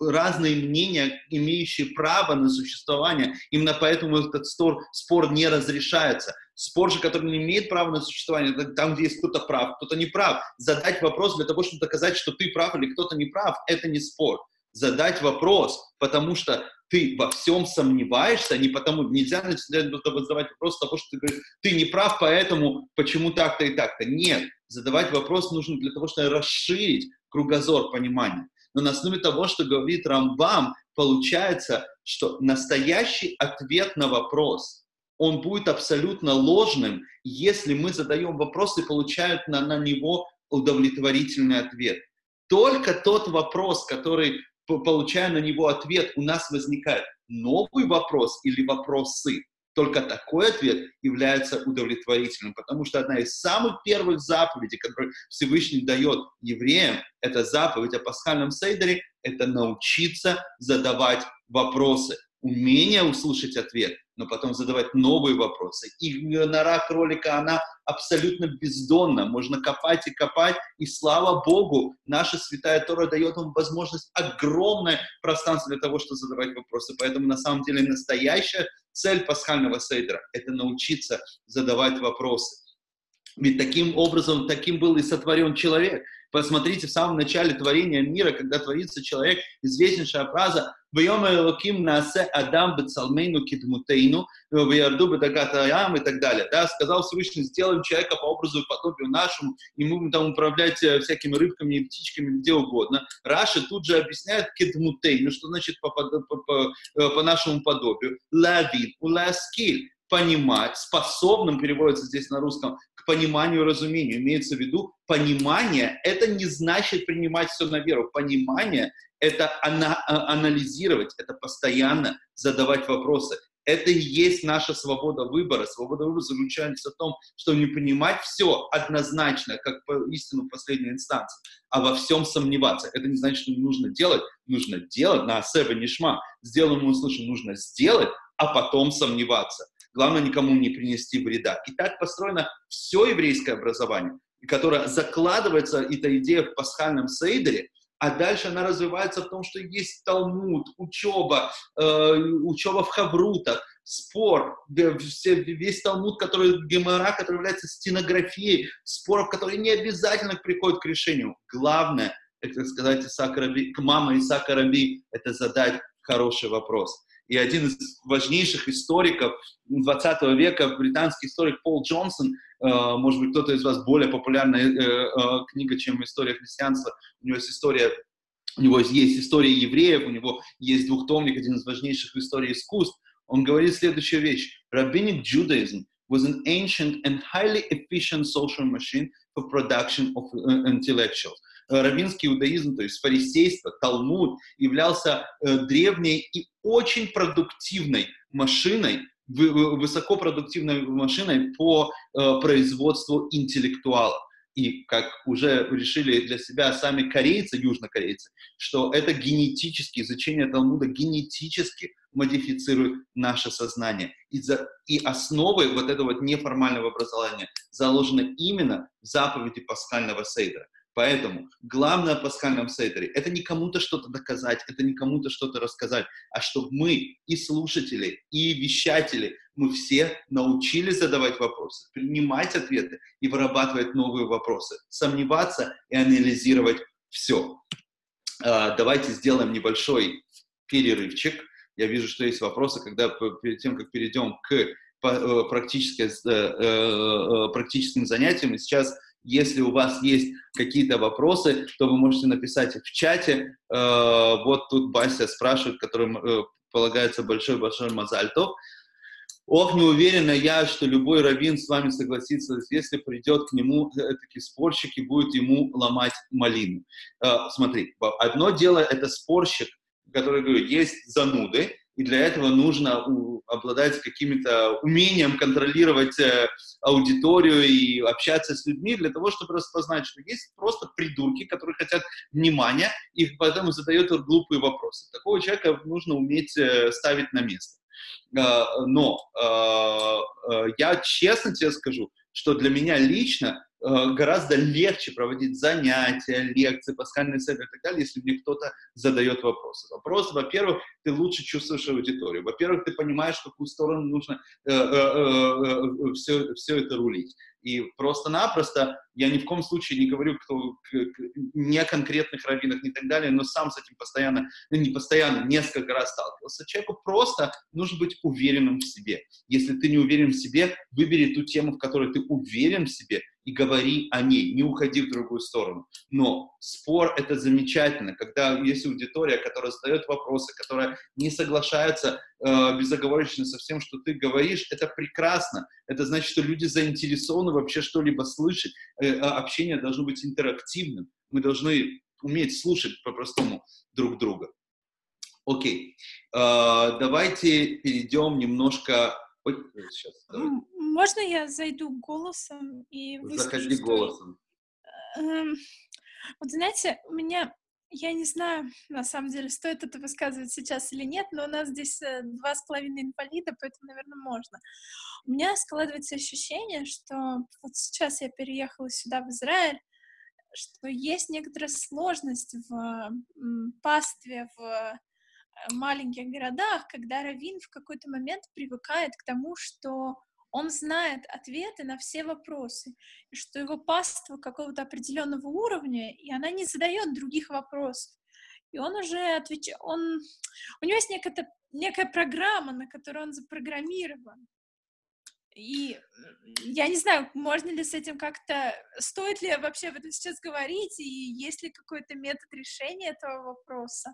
разные мнения, имеющие право на существование. Именно поэтому этот спор, спор не разрешается. Спор же, который не имеет права на существование, там, где есть кто-то прав, кто-то не прав. Задать вопрос для того, чтобы доказать, что ты прав или кто-то не прав, это не спор. Задать вопрос, потому что ты во всем сомневаешься, не потому, нельзя задавать вопрос того, что ты говоришь, ты не прав, поэтому почему так-то и так-то. Нет, задавать вопрос нужно для того, чтобы расширить кругозор понимания но на основе того, что говорит Рамбам, получается, что настоящий ответ на вопрос, он будет абсолютно ложным, если мы задаем вопрос и получают на, на него удовлетворительный ответ. Только тот вопрос, который, получая на него ответ, у нас возникает новый вопрос или вопросы, только такой ответ является удовлетворительным, потому что одна из самых первых заповедей, которые Всевышний дает евреям, это заповедь о пасхальном сейдере, это научиться задавать вопросы, умение услышать ответ, но потом задавать новые вопросы. И нора кролика, она абсолютно бездонна. Можно копать и копать, и слава Богу, наша святая Тора дает нам возможность огромное пространство для того, чтобы задавать вопросы. Поэтому на самом деле настоящая цель пасхального сейдера – это научиться задавать вопросы. Ведь таким образом, таким был и сотворен человек. Посмотрите, в самом начале творения мира, когда творится человек, известнейшая фраза «Вьем Элоким насе Адам бецалмейну кидмутейну, вьярду бедагатаям» и так далее. Да, сказал Всевышний, сделаем человека по образу и подобию нашему, и мы будем там управлять всякими рыбками и птичками где угодно. Раша тут же объясняет кидмутейну, что значит по, по, по, э, по нашему подобию. Лавид, уласкиль понимать, способным переводится здесь на русском, к пониманию, разумению. Имеется в виду, понимание — это не значит принимать все на веру. Понимание — это ана- а, анализировать, это постоянно задавать вопросы. Это и есть наша свобода выбора. Свобода выбора заключается в том, что не понимать все однозначно, как по истину последней инстанции, а во всем сомневаться. Это не значит, что не нужно делать. Нужно делать на себе нишма. Сделаем мы услышим, нужно сделать, а потом сомневаться. Главное никому не принести вреда. И так построено все еврейское образование, которое закладывается, эта идея в пасхальном сейдере, а дальше она развивается в том, что есть Талмуд, учеба, э, учеба в Хаврутах, спор, весь Талмуд, который Гемора, который является стенографией споров, которые не обязательно приходят к решению. Главное, это сказать Исаака Раби, к маме Исаака Раби, это задать хороший вопрос. И один из важнейших историков 20 века, британский историк Пол Джонсон, э, может быть, кто-то из вас более популярная э, э, книга, чем «История христианства», у него есть история у него есть история евреев, у него есть двухтомник, один из важнейших в истории искусств. Он говорит следующую вещь. Rabbinic Judaism was an ancient and highly efficient social machine for production of intellectuals. Равинский иудаизм, то есть фарисейство, Талмуд, являлся древней и очень продуктивной машиной, высокопродуктивной машиной по производству интеллектуалов и как уже решили для себя сами корейцы, южнокорейцы, что это генетически, изучение Талмуда генетически модифицирует наше сознание. И, за, и основы вот этого вот неформального образования заложены именно в заповеди пасхального сейдера. Поэтому главное в пасхальном сейдере – это не кому-то что-то доказать, это не кому-то что-то рассказать, а чтобы мы, и слушатели, и вещатели, мы все научились задавать вопросы, принимать ответы и вырабатывать новые вопросы, сомневаться и анализировать все. А, давайте сделаем небольшой перерывчик. Я вижу, что есть вопросы, когда перед тем, как перейдем к э, э, э, практическим занятиям, сейчас если у вас есть какие-то вопросы, то вы можете написать их в чате. Вот тут Бася спрашивает, которым полагается большой-большой мазальтов. Ох, не уверена я, что любой раввин с вами согласится, если придет к нему э, такие спорщики, будет ему ломать малину. Э, смотри, одно дело это спорщик, который говорит, есть зануды, и для этого нужно обладать каким-то умением контролировать э, аудиторию и общаться с людьми для того, чтобы распознать, что есть просто придурки, которые хотят внимания, и поэтому задают глупые вопросы. Такого человека нужно уметь ставить на место. Э, но э, э, я честно тебе скажу, что для меня лично гораздо легче проводить занятия, лекции, пасхальные цели и так далее, если мне кто-то задает вопросы. Вопрос, во-первых, ты лучше чувствуешь аудиторию. Во-первых, ты понимаешь, в какую сторону нужно э, э, э, все, все это рулить. И просто-напросто я ни в коем случае не говорю кто, не о конкретных раввинах и так далее, но сам с этим постоянно, ну, не постоянно, несколько раз сталкивался. Человеку просто нужно быть уверенным в себе. Если ты не уверен в себе, выбери ту тему, в которой ты уверен в себе, и говори о ней, не уходи в другую сторону. Но спор — это замечательно, когда есть аудитория, которая задает вопросы, которая не соглашается э, безоговорочно со всем, что ты говоришь, это прекрасно. Это значит, что люди заинтересованы вообще что-либо слышать. Э, а общение должно быть интерактивным. Мы должны уметь слушать по-простому друг друга. Окей, э, давайте перейдем немножко... Ой, сейчас, Можно я зайду голосом и Заходи голосом. Эм, вот знаете, у меня я не знаю, на самом деле, стоит это высказывать сейчас или нет, но у нас здесь э, два с половиной инвалида, поэтому, наверное, можно. У меня складывается ощущение, что вот сейчас я переехала сюда, в Израиль, что есть некоторая сложность в пастве, в э, маленьких городах, когда раввин в какой-то момент привыкает к тому, что он знает ответы на все вопросы, и что его паства какого-то определенного уровня, и она не задает других вопросов. И он уже отвечает, он, у него есть некая, некая программа, на которую он запрограммирован. И я не знаю, можно ли с этим как-то, стоит ли вообще об этом сейчас говорить, и есть ли какой-то метод решения этого вопроса.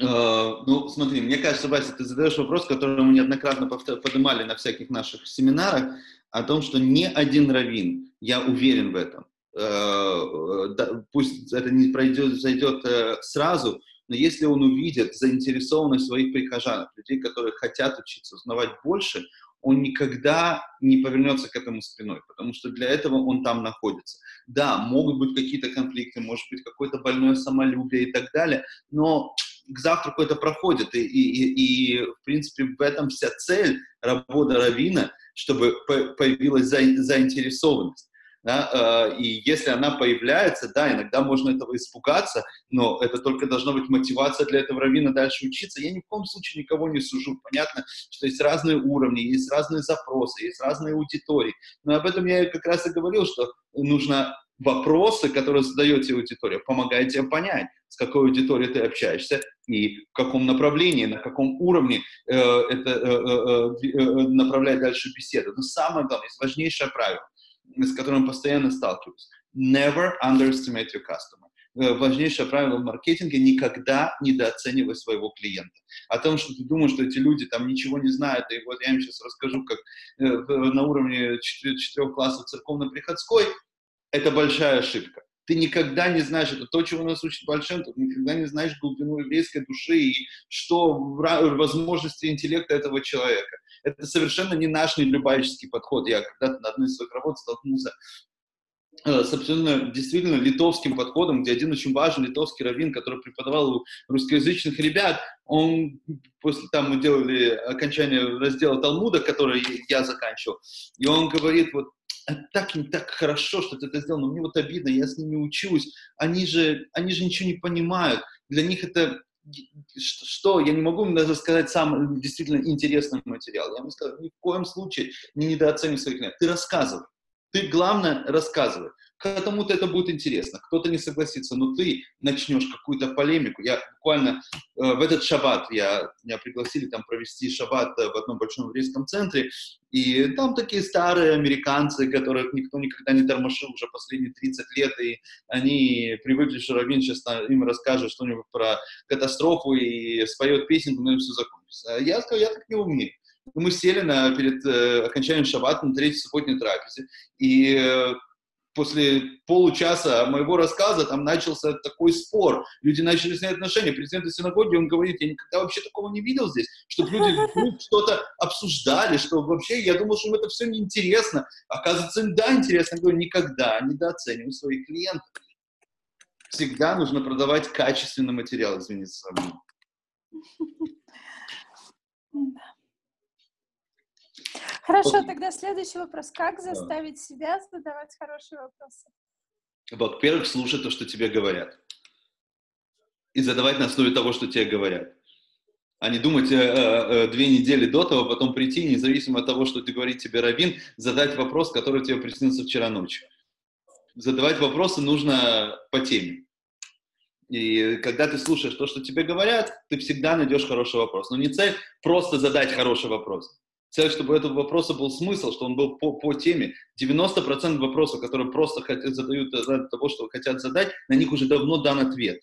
Uh, ну, смотри, мне кажется, Вася, ты задаешь вопрос, который мы неоднократно поднимали на всяких наших семинарах, о том, что ни один раввин, я уверен в этом, uh, да, пусть это не пройдет, зайдет сразу, но если он увидит заинтересованность своих прихожан, людей, которые хотят учиться, узнавать больше, он никогда не повернется к этому спиной, потому что для этого он там находится. Да, могут быть какие-то конфликты, может быть какое-то больное самолюбие и так далее, но к завтраку это проходит, и, и, и, в принципе в этом вся цель работы Равина, чтобы появилась за, заинтересованность. Да? И если она появляется, да, иногда можно этого испугаться, но это только должна быть мотивация для этого раввина дальше учиться. Я ни в коем случае никого не сужу. Понятно, что есть разные уровни, есть разные запросы, есть разные аудитории. Но об этом я как раз и говорил, что нужно вопросы, которые задаете аудитория, помогают тебе понять, с какой аудиторией ты общаешься и в каком направлении, на каком уровне э, это э, э, э, э направлять дальше беседу. Но самое главное, важнейшее правило, с которым постоянно сталкиваюсь. Never underestimate your customer. Э, важнейшее правило в маркетинге – никогда недооценивай своего клиента. О том, что ты думаешь, что эти люди там ничего не знают, и вот я им сейчас расскажу, как э, на уровне четырех классов церковно-приходской, это большая ошибка. Ты никогда не знаешь, это то, чего нас учит ты никогда не знаешь глубину еврейской души и что возможности интеллекта этого человека. Это совершенно не наш нелюбающий подход. Я когда-то на одной из своих работ столкнулся э, с абсолютно действительно литовским подходом, где один очень важный литовский раввин, который преподавал у русскоязычных ребят, он после там мы делали окончание раздела Талмуда, который я заканчивал, и он говорит, вот так им так хорошо, что ты это сделал, но мне вот обидно, я с ними учусь, они же, они же ничего не понимают, для них это что, я не могу им даже сказать сам действительно интересный материал. Я ему сказал, ни в коем случае не недооценивай своих клиентов. Ты рассказывай. Ты, главное, рассказывай. Кому-то это будет интересно, кто-то не согласится, но ты начнешь какую-то полемику. Я буквально э, в этот шаббат, я, меня пригласили там провести шаббат э, в одном большом еврейском центре, и там такие старые американцы, которых никто никогда не тормошил уже последние 30 лет, и они привыкли, что Равин сейчас им расскажет что-нибудь про катастрофу и споет песенку, но и все закончится. А я сказал, я так не умею. Мы сели на, перед э, окончанием шаббата на третьей субботней трапезе, и э, после получаса моего рассказа там начался такой спор. Люди начали снять отношения. Президент синагоги, он говорит, я никогда вообще такого не видел здесь, чтобы люди что-то обсуждали, что вообще, я думал, что им это все неинтересно. Оказывается, им да, интересно. Я говорю, никогда недооценивай своих клиентов. Всегда нужно продавать качественный материал, извините за Хорошо, тогда следующий вопрос. Как заставить да. себя задавать хорошие вопросы? Во-первых, слушать то, что тебе говорят. И задавать на основе того, что тебе говорят. А не думать э, э, э, две недели до того, потом прийти, независимо от того, что ты говорит тебе Равин, задать вопрос, который тебе приснился вчера ночью. Задавать вопросы нужно по теме. И когда ты слушаешь то, что тебе говорят, ты всегда найдешь хороший вопрос. Но не цель просто задать хороший вопрос цель, чтобы у этого вопроса был смысл, что он был по, по теме. 90% вопросов, которые просто хотят, задают для того, что хотят задать, на них уже давно дан ответ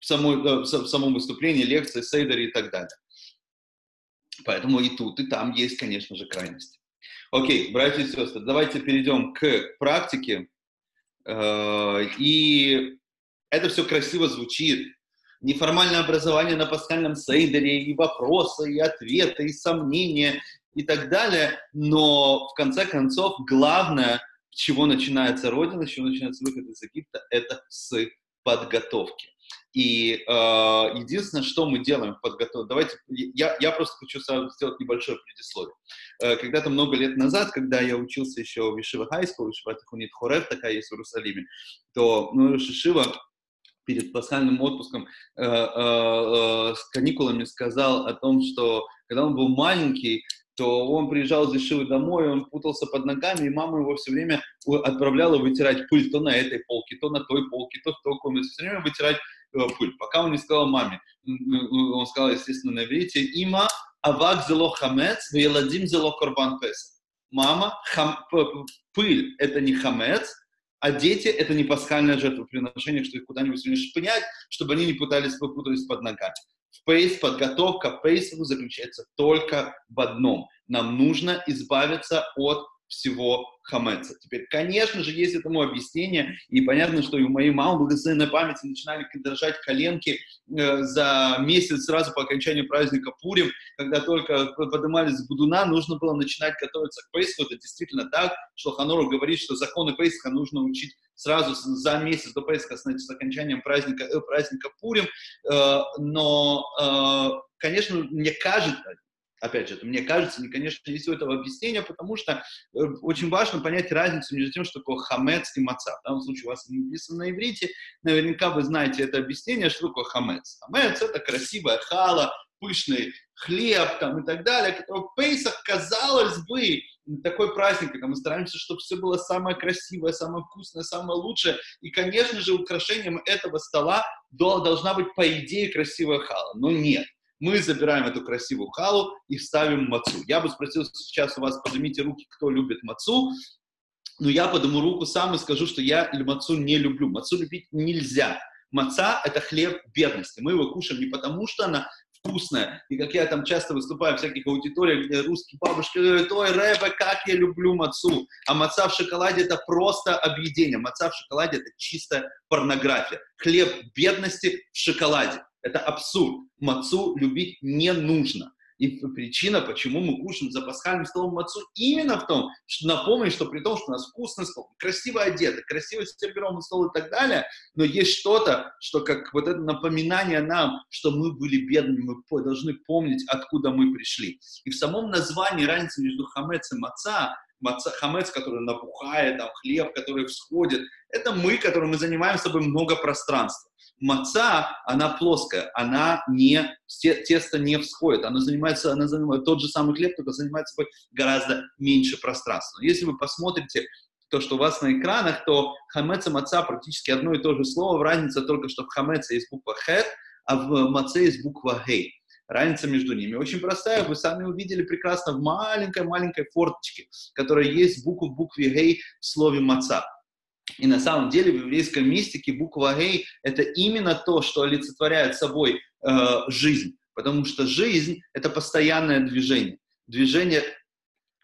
в, самой, э, в самом выступлении, лекции, сейдере и так далее. Поэтому и тут, и там есть, конечно же, крайности. Окей, братья и сестры, давайте перейдем к практике. Э, и это все красиво звучит. Неформальное образование на пасхальном сейдере, и вопросы, и ответы, и сомнения, и так далее, но в конце концов главное, чего начинается Родина, чего начинается выход из Египта, это с подготовки. И э, единственное, что мы делаем в подготовке, давайте, я, я просто хочу сразу сделать небольшое предисловие. Э, когда-то много лет назад, когда я учился еще в Ишива Хайскул, Ишива Тихунит Хорев, такая есть в Иерусалиме, то ну, Шишива перед пасхальным отпуском э, э, э, с каникулами сказал о том, что когда он был маленький, то он приезжал из Ишивы домой, он путался под ногами, и мама его все время отправляла вытирать пыль то на этой полке, то на той полке, то в той комнате, все время вытирать э, пыль. Пока он не сказал маме, он сказал, естественно, на иврите, «Има авак зело хамец, веладим зело корбан песа». Мама, хам, пыль – это не хамец, а дети – это не пасхальное жертвоприношение, что их куда-нибудь не шпынять, чтобы они не пытались попутались под ногами. Пейс, подготовка к пейсу заключается только в одном. Нам нужно избавиться от всего хамеца. Теперь, конечно же, есть этому объяснение, и понятно, что и у моей мамы благословенной памяти начинали дрожать коленки э, за месяц сразу по окончанию праздника Пурим, когда только поднимались с Будуна, нужно было начинать готовиться к Пейсху. Это действительно так, что Ханору говорит, что законы Пейсха нужно учить сразу за месяц до Пейсха с, окончанием праздника, э, праздника Пурим, э, но, э, конечно, мне кажется, Опять же, это мне кажется, не, конечно, есть у этого объяснения, потому что очень важно понять разницу между тем, что такое хамец и маца. В данном случае у вас написано на иврите, наверняка вы знаете это объяснение, что такое хамец. Хамец — это красивая хала, пышный хлеб там, и так далее, который в Пейсах, казалось бы, такой праздник, когда мы стараемся, чтобы все было самое красивое, самое вкусное, самое лучшее. И, конечно же, украшением этого стола должна быть, по идее, красивая хала. Но нет мы забираем эту красивую халу и ставим мацу. Я бы спросил сейчас у вас, поднимите руки, кто любит мацу, но я подниму руку сам и скажу, что я мацу не люблю. Мацу любить нельзя. Маца – это хлеб бедности. Мы его кушаем не потому, что она вкусная. И как я там часто выступаю в всяких аудиториях, где русские бабушки говорят, ой, Рэбе, как я люблю мацу. А маца в шоколаде – это просто объедение. Маца в шоколаде – это чистая порнография. Хлеб бедности в шоколаде. Это абсурд. Мацу любить не нужно. И причина, почему мы кушаем за пасхальным столом мацу, именно в том, что напомнить, что при том, что у нас вкусный стол, красиво одеты, красиво сервированный стол и так далее, но есть что-то, что как вот это напоминание нам, что мы были бедными, мы должны помнить, откуда мы пришли. И в самом названии разница между хамец и маца, маца, хамец, который набухает, там, хлеб, который всходит, это мы, которые мы занимаем собой много пространства маца, она плоская, она не, тесто не всходит, она занимается, она занимает тот же самый хлеб, только занимает собой гораздо меньше пространства. Если вы посмотрите то, что у вас на экранах, то хамец и маца практически одно и то же слово, разница только, что в хамеце есть буква хет, а в маце есть буква гей. Разница между ними очень простая, вы сами увидели прекрасно в маленькой-маленькой форточке, которая есть букву в букве гей в слове маца. И на самом деле в еврейской мистике буква «гей» — это именно то, что олицетворяет собой э, жизнь. Потому что жизнь — это постоянное движение. Движение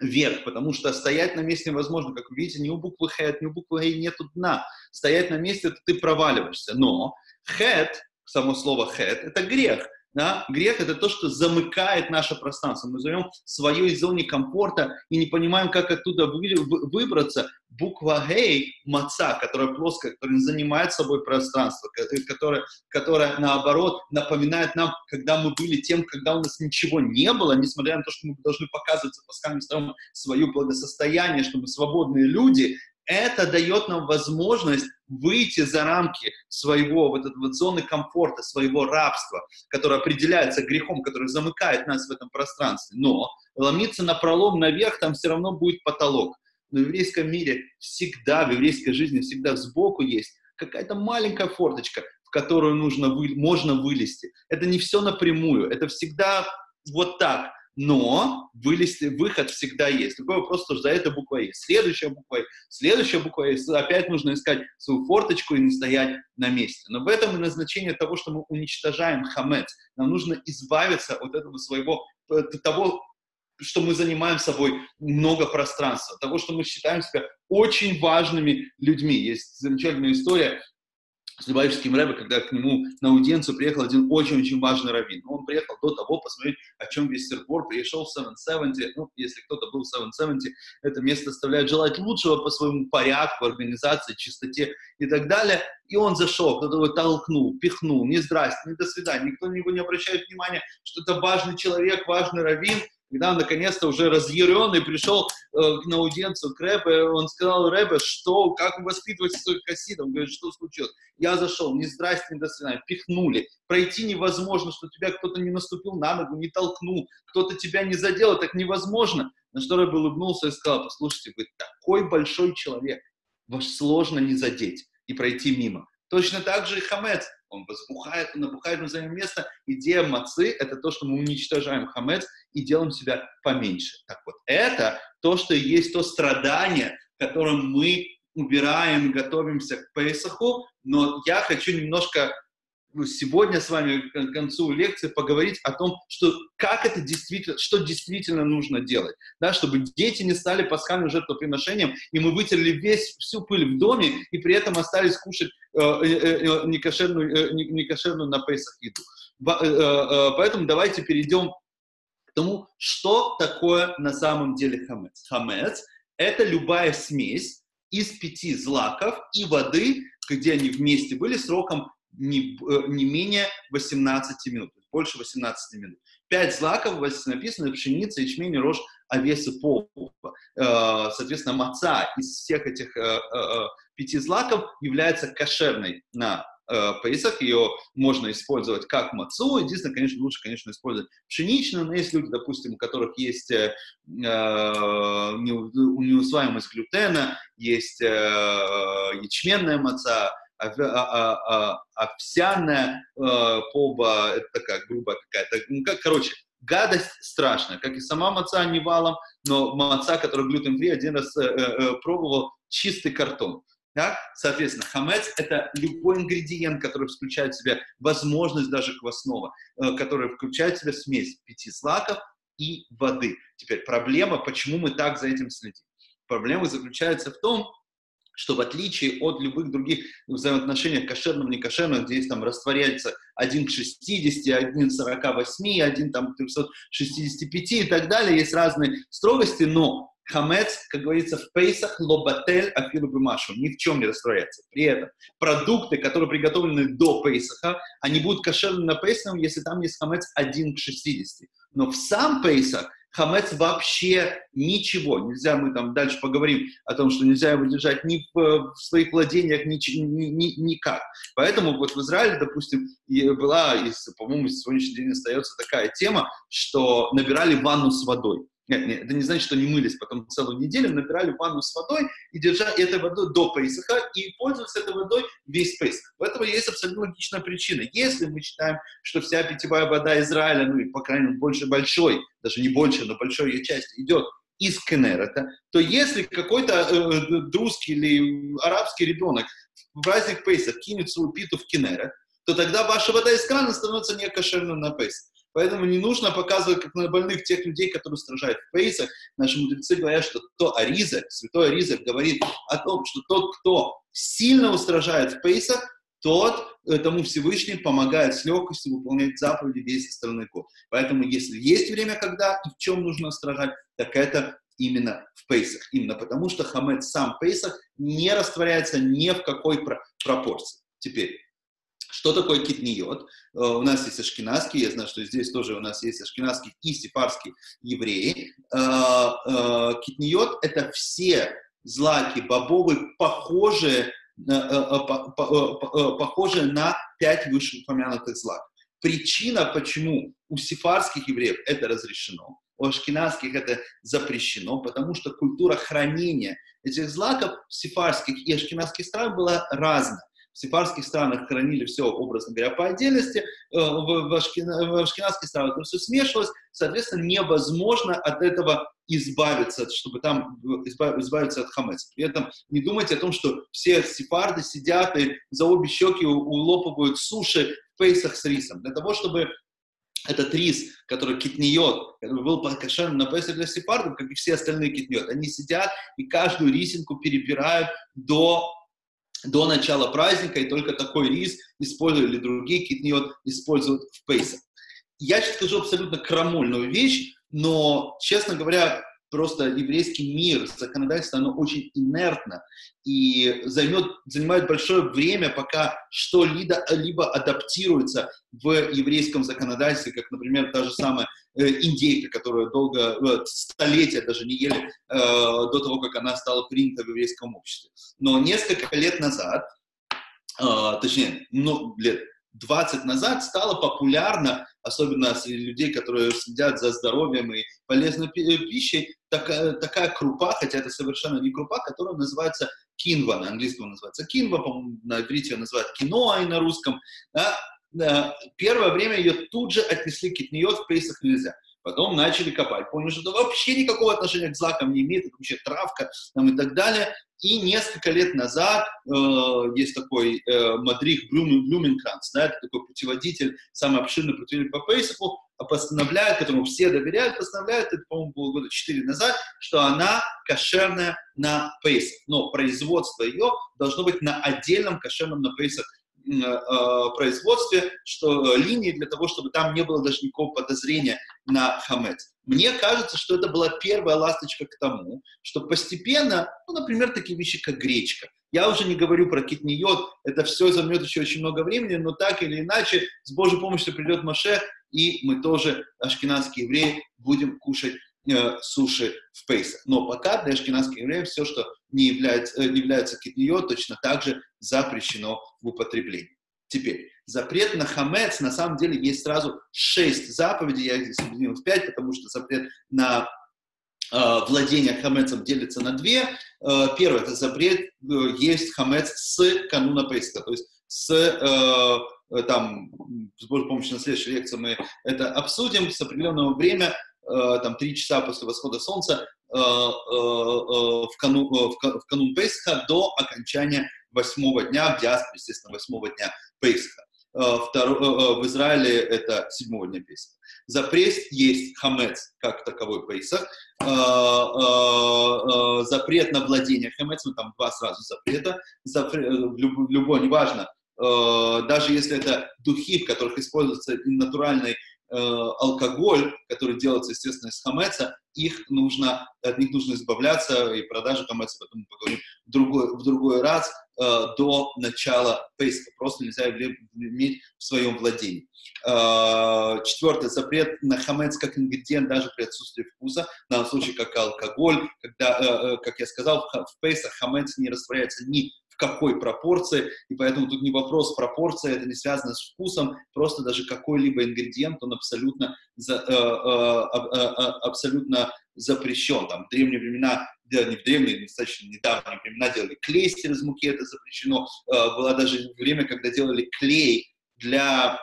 вверх, потому что стоять на месте невозможно. Как вы видите, ни у буквы «хэт», ни у буквы «гей» нету дна. Стоять на месте — это ты проваливаешься. Но «хэт», само слово «хэт» — это грех. Да? Грех – это то, что замыкает наше пространство. Мы живем в своей зоне комфорта и не понимаем, как оттуда вы, выбраться. Буква «гей» – маца, которая плоская, которая занимает собой пространство, которая, которая, наоборот, напоминает нам, когда мы были тем, когда у нас ничего не было, несмотря на то, что мы должны показывать паскальным столом свое благосостояние, что мы свободные люди, это дает нам возможность выйти за рамки своего вот этой вот зоны комфорта, своего рабства, которое определяется грехом, который замыкает нас в этом пространстве. Но ломиться на пролом наверх, там все равно будет потолок. Но в еврейском мире всегда, в еврейской жизни всегда сбоку есть какая-то маленькая форточка, в которую нужно вы, можно вылезти. Это не все напрямую, это всегда вот так но вылезти, выход всегда есть. Такой вопрос, что за это буква есть. Следующая буква есть. Следующая буква есть. Опять нужно искать свою форточку и не стоять на месте. Но в этом и назначение того, что мы уничтожаем хамец. Нам нужно избавиться от этого своего, от того, что мы занимаем собой много пространства, того, что мы считаем себя очень важными людьми. Есть замечательная история с Любавическим Рэбе, когда к нему на аудиенцию приехал один очень-очень важный раввин. Он приехал до того посмотреть, о чем весь Сербор, пришел в 770, ну, если кто-то был в 770, это место оставляет желать лучшего по своему порядку, организации, чистоте и так далее. И он зашел, кто-то его толкнул, пихнул, не здрасте, не до свидания, никто на него не обращает внимания, что это важный человек, важный раввин, когда он наконец-то уже разъяренный пришел э, на аудиенцию к Рэбе, он сказал, Рэбе, что, как вы воспитываете своих хасидов? Он говорит, что случилось? Я зашел, не здрасте, не до свидания, пихнули. Пройти невозможно, что тебя кто-то не наступил на ногу, не толкнул, кто-то тебя не задел, так невозможно. На что Рэбе улыбнулся и сказал, послушайте, вы такой большой человек, вас сложно не задеть и пройти мимо. Точно так же и хамец он возбухает, он набухает на свое место. Идея мацы – это то, что мы уничтожаем хамец и делаем себя поменьше. Так вот, это то, что есть то страдание, которым мы убираем, готовимся к Песаху, но я хочу немножко ну, сегодня с вами к концу лекции поговорить о том, что как это действительно, что действительно нужно делать, да, чтобы дети не стали пасхальным жертвоприношением, и мы вытерли весь, всю пыль в доме, и при этом остались кушать э, э, э, некошерную, э, некошерную на Песах еду. Э, э, поэтому давайте перейдем к тому, что такое на самом деле хамец. Хамец – это любая смесь из пяти злаков и воды, где они вместе были, сроком не, э, не менее 18 минут. больше 18 минут. Пять злаков написано пшеница, ячмень, рожь, овес и полба. Э, соответственно, маца из всех этих э, пяти злаков является кошерной на Пейсах, ее можно использовать как мацу, единственное, конечно, лучше, конечно, использовать пшеничную, но есть люди, допустим, у которых есть э, неусваиваемость глютена, есть э, ячменная маца, овсяная э, полба, это такая грубая какая-то, ну, как, короче, гадость страшная, как и сама маца не валом, но маца, которую глютен фри один раз э, э, пробовал, чистый картон. Так? Соответственно, хамец – это любой ингредиент, который включает в себя возможность даже квасного, э, который включает в себя смесь пяти злаков и воды. Теперь проблема, почему мы так за этим следим. Проблема заключается в том, что в отличие от любых других взаимоотношений кошерным, не кошерным, где есть там растворяется 1 к 60, 1 к 48, 1 там, к 365 и так далее, есть разные строгости, но хамец, как говорится, в пейсах лобатель афилу бимашу, ни в чем не растворяется. При этом продукты, которые приготовлены до пейсаха, они будут кошерны на пейсахом, если там есть хамец 1 к 60. Но в сам пейсах хамец вообще ничего. Нельзя, мы там дальше поговорим о том, что нельзя его держать ни в, в своих владениях, ни, ни, ни, никак. Поэтому вот в Израиле, допустим, была, по-моему, сегодняшний день остается такая тема, что набирали ванну с водой. Нет, нет, это не значит, что не мылись потом целую неделю, набирали ванну с водой и держали этой водой до Пейсаха и пользовались этой водой весь Пейсах. У этого есть абсолютно логичная причина. Если мы считаем, что вся питьевая вода Израиля, ну и, по крайней мере, больше большой, даже не больше, но большой ее часть идет из Кенерета, то если какой-то э, русский или арабский ребенок в праздник Пейсах кинет свою питу в Кенерет, то тогда ваша вода из крана становится некошерной на Пейсах. Поэтому не нужно показывать, как на больных, тех людей, которые страждают в пейсах. Наши мудрецы говорят, что то Ариза, святой Ариза говорит о том, что тот, кто сильно устражает в пейсах, тот этому Всевышний помогает с легкостью выполнять заповеди весь остальной год. Поэтому, если есть время, когда и в чем нужно устражать, так это именно в пейсах. Именно потому, что хамед сам пейсах не растворяется ни в какой пропорции. Теперь, что такое китниот? Э, у нас есть ашкенадские, я знаю, что здесь тоже у нас есть ашкенадские и сефарские евреи. Э, э, китниот – это все злаки бобовые, похожие, похожие на пять вышеупомянутых злаков. Причина, почему у сефарских евреев это разрешено, у ашкенадских это запрещено, потому что культура хранения этих злаков сефарских и ашкенадских странах была разная. В сефарских странах хранили все, образно говоря, по отдельности, э, в, в, ашкена, в ашкенадских странах это все смешивалось, соответственно, невозможно от этого избавиться, чтобы там избавиться от хамеца. При этом не думайте о том, что все сефарды сидят и за обе щеки улопывают суши в пейсах с рисом. Для того, чтобы этот рис, который китниет, который был кошерным на Песах для сепардов, как и все остальные китниет, они сидят и каждую рисинку перебирают до до начала праздника, и только такой рис используют, или другие китниот используют в Пейсах. Я сейчас скажу абсолютно крамольную вещь, но, честно говоря, просто еврейский мир, законодательство, оно очень инертно и займет, занимает большое время, пока что-либо либо адаптируется в еврейском законодательстве, как, например, та же самая индейка, которую долго, э, столетия даже не ели э, до того, как она стала принята в еврейском обществе. Но несколько лет назад, э, точнее, ну, лет 20 назад стало популярно, особенно среди людей, которые следят за здоровьем и полезной пищей, такая, такая крупа, хотя это совершенно не крупа, которая называется кинва, на английском называется кинва, на иврите ее называют киноа и на русском. Да? Первое время ее тут же отнесли к в пейсах нельзя. Потом начали копать, поняли, что это вообще никакого отношения к злакам не имеет, это вообще травка там, и так далее. И несколько лет назад э, есть такой э, Мадрих Блюмен, Блюменкранц, да, это такой путеводитель, самый обширный путеводитель по Пейсаку, постановляет, которому все доверяют, постановляет, это, по-моему, было года 4 назад, что она кошерная на Пейсах. Но производство ее должно быть на отдельном кошерном на Пейсах производстве, что линии для того, чтобы там не было даже никакого подозрения на хамец. Мне кажется, что это была первая ласточка к тому, что постепенно, ну, например, такие вещи, как гречка, я уже не говорю про китниот, это все займет еще очень много времени, но так или иначе, с Божьей помощью придет Машех, и мы тоже, ашкенадские евреи, будем кушать э, суши в Пейсах. Но пока для ашкенадских евреев все, что не является, э, не является китниот, точно так же запрещено в употреблении. Теперь, запрет на хамец, на самом деле, есть сразу шесть заповедей, я их здесь объединил в пять, потому что запрет на Э, владение хамецом делится на две. Э, первое – это запрет э, есть хамец с кануна Пейска, то есть с там, с помощью на следующей лекции мы это обсудим, с определенного времени, там, три часа после восхода солнца в, канун, в канун Пейсха до окончания восьмого дня, в диаспоре, естественно, восьмого дня Пейсха. В Израиле это седьмого дня Пейсха. Запрет есть хамец, как таковой Пейсах. Э, э, э, запрет на владение хамец, ну там два сразу запрета. Запрет, любой, неважно, даже если это духи, в которых используется натуральный алкоголь, который делается, естественно, из хамеца, их нужно, от них нужно избавляться, и продажа хамеца, потом поговорим в другой, в другой раз, э, до начала пейска. Просто нельзя иметь в своем владении. Э, четвертый запрет на хамец как ингредиент даже при отсутствии вкуса, данном случае как алкоголь, когда, э, э, как я сказал, в, в пейсах хамец не растворяется ни какой пропорции, и поэтому тут не вопрос пропорции, это не связано с вкусом, просто даже какой-либо ингредиент, он абсолютно, за, э, э, э, абсолютно запрещен. Там в древние времена, да, не в древние, достаточно недавние времена делали клейстер из муки, это запрещено. Э, было даже время, когда делали клей для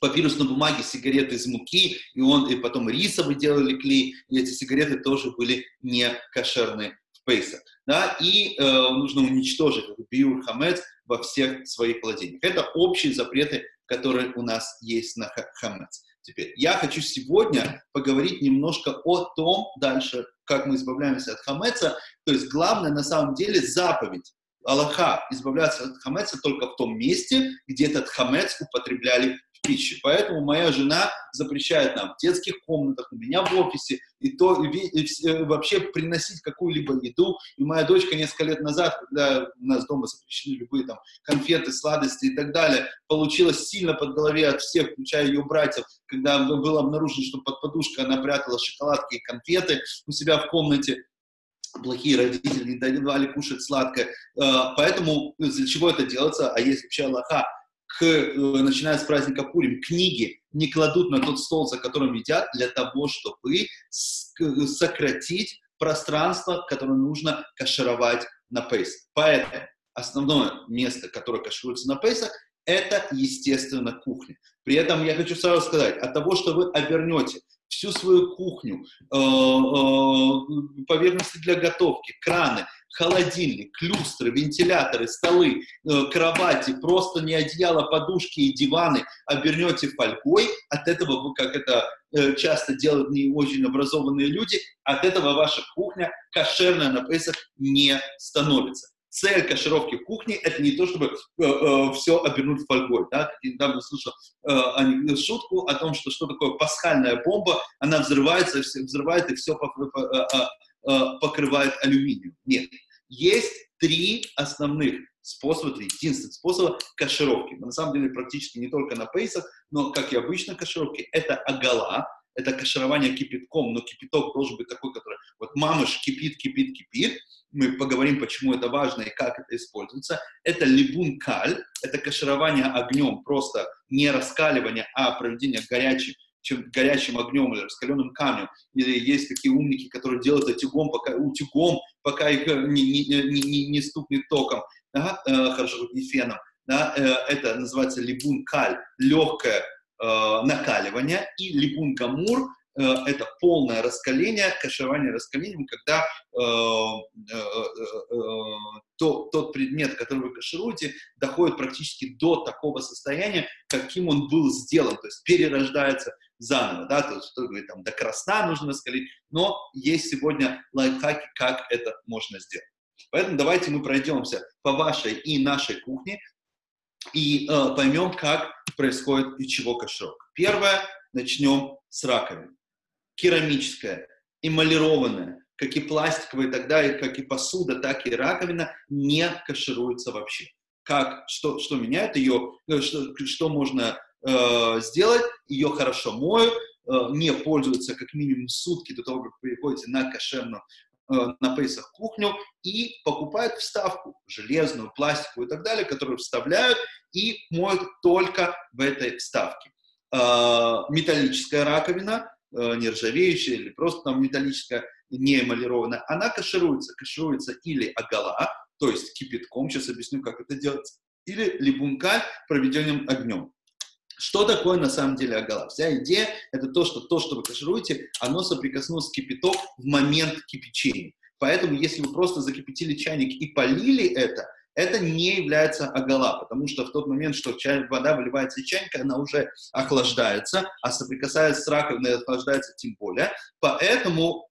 папирусной бумаги сигареты из муки, и он, и потом рисовый делали клей, и эти сигареты тоже были не кошерные в Пейсах. Да, и э, нужно уничтожить биур хамец во всех своих владениях. Это общие запреты, которые у нас есть на хамец. Теперь, я хочу сегодня поговорить немножко о том дальше, как мы избавляемся от хамеца. То есть главное на самом деле заповедь Аллаха избавляться от хамеца только в том месте, где этот хамец употребляли пищи. Поэтому моя жена запрещает нам в детских комнатах, у меня в офисе, и то и, и, э, вообще приносить какую-либо еду. И моя дочка несколько лет назад, когда у нас дома запрещены любые там конфеты, сладости и так далее, получилась сильно под голове от всех, включая ее братьев, когда было обнаружено, что под подушкой она прятала шоколадки и конфеты у себя в комнате плохие родители не давали кушать сладкое. Э, поэтому для чего это делается? А есть вообще Аллаха, к, э, начиная с праздника Пурим, книги не кладут на тот стол, за которым едят, для того, чтобы сократить пространство, которое нужно кашировать на Пейсах. Поэтому основное место, которое кашируется на Пейсах, это, естественно, кухня. При этом я хочу сразу сказать, от того, что вы обернете всю свою кухню, э, э, поверхности для готовки, краны, холодильник, люстры, вентиляторы, столы, э, кровати, просто не одеяло, подушки и диваны обернете фольгой, от этого вы, как это часто делают не очень образованные люди, от этого ваша кухня кошерная на Песах не становится цель кашировки кухни – это не то, чтобы э, э, все обернуть фольгой. Да? Недавно слышал э, шутку о том, что что такое пасхальная бомба, она взрывается, взрывает и все э, э, покрывает алюминием. Нет. Есть три основных способа, три единственных способа кашировки. На самом деле практически не только на пейсах, но, как и обычно кашировки, это агала, это каширование кипятком, но кипяток должен быть такой, который вот мамыш кипит, кипит, кипит, мы поговорим, почему это важно и как это используется. Это либун каль, это каширование огнем, просто не раскаливание, а проведение горячим, чем горячим огнем или раскаленным камнем. Или есть такие умники, которые делают утюгом, пока, утюгом, пока их не, не, не, не, не стукнет током, да? э, хорошо, не феном. Да? Э, это называется либун каль, легкое э, накаливание, и либун гамур Э, это полное раскаление, кашевание раскалением, когда э, э, э, э, то, тот предмет, который вы кашируете, доходит практически до такого состояния, каким он был сделан, то есть перерождается заново, да, то есть кто говорит, там, до красна нужно раскалить, но есть сегодня лайфхаки, как это можно сделать. Поэтому давайте мы пройдемся по вашей и нашей кухне, и э, поймем, как происходит и чего кашировка. Первое, начнем с раковины. Керамическая, эмалированная, как и пластиковая и как и посуда, так и раковина не кашируется вообще. Как, что, что меняет ее, э, что, что можно э, сделать, ее хорошо моют, э, не пользуются как минимум сутки до того, как приходите на кошерную э, на Пейсах кухню и покупают вставку железную, пластиковую и так далее, которую вставляют и моют только в этой вставке. Э, металлическая раковина, э, нержавеющая или просто там металлическая, не эмалированная, она кашируется. Кашируется или агала, то есть кипятком, сейчас объясню, как это делается, или либунка проведенным огнем. Что такое на самом деле агала? Вся идея – это то, что то, что вы кашируете, оно соприкоснулось с кипяток в момент кипячения. Поэтому, если вы просто закипятили чайник и полили это, это не является агала, потому что в тот момент, что чай, вода выливается из чайника, она уже охлаждается, а соприкасаясь с раковиной, охлаждается тем более. Поэтому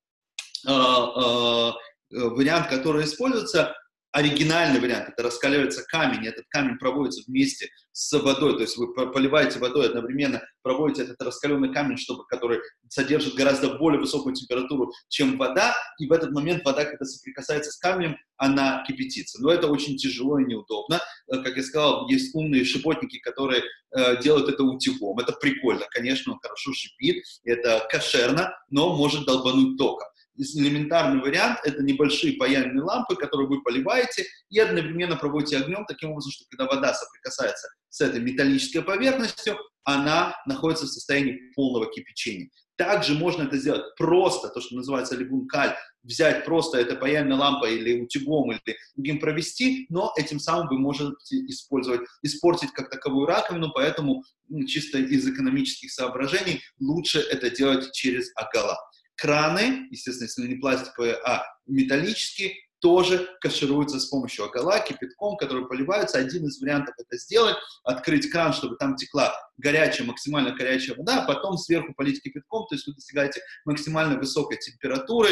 э, э, вариант, который используется, оригинальный вариант, это раскаливается камень, этот камень проводится вместе с водой, то есть вы поливаете водой одновременно, проводите этот раскаленный камень, чтобы, который содержит гораздо более высокую температуру, чем вода, и в этот момент вода, когда соприкасается с камнем, она кипятится. Но это очень тяжело и неудобно. Э, как я сказал, есть умные шиботники, которые э, делают это утюгом. Это прикольно, конечно, он хорошо шипит, это кошерно, но может долбануть током элементарный вариант – это небольшие паяльные лампы, которые вы поливаете и одновременно проводите огнем, таким образом, что когда вода соприкасается с этой металлической поверхностью, она находится в состоянии полного кипячения. Также можно это сделать просто, то, что называется либункаль, взять просто это паяльная лампа или утюгом или другим провести, но этим самым вы можете использовать, испортить как таковую раковину, поэтому чисто из экономических соображений лучше это делать через агала. Краны, естественно, если не пластиковые, а металлические, тоже кашируются с помощью окола, кипятком, который поливаются. Один из вариантов это сделать, открыть кран, чтобы там текла горячая, максимально горячая вода, а потом сверху полить кипятком, то есть вы достигаете максимально высокой температуры.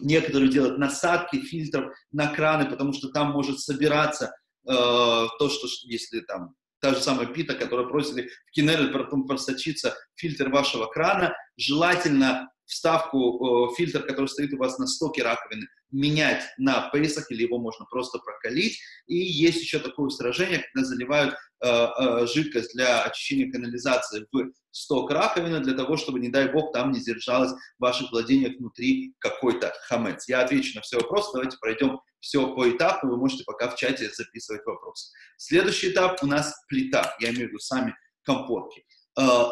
Некоторые делают насадки фильтров на краны, потому что там может собираться э, то, что если там та же самая пита, которая просили в Кинере, потом просочиться фильтр вашего крана. Желательно вставку, э, фильтр, который стоит у вас на стоке раковины, менять на пейсах, или его можно просто прокалить. И есть еще такое сражение, когда заливают э, э, жидкость для очищения канализации в сток раковины, для того, чтобы, не дай бог, там не задержалось в ваших владениях внутри какой-то хамец. Я отвечу на все вопросы, давайте пройдем все по этапу, вы можете пока в чате записывать вопросы. Следующий этап у нас плита, я имею в виду сами комфорки.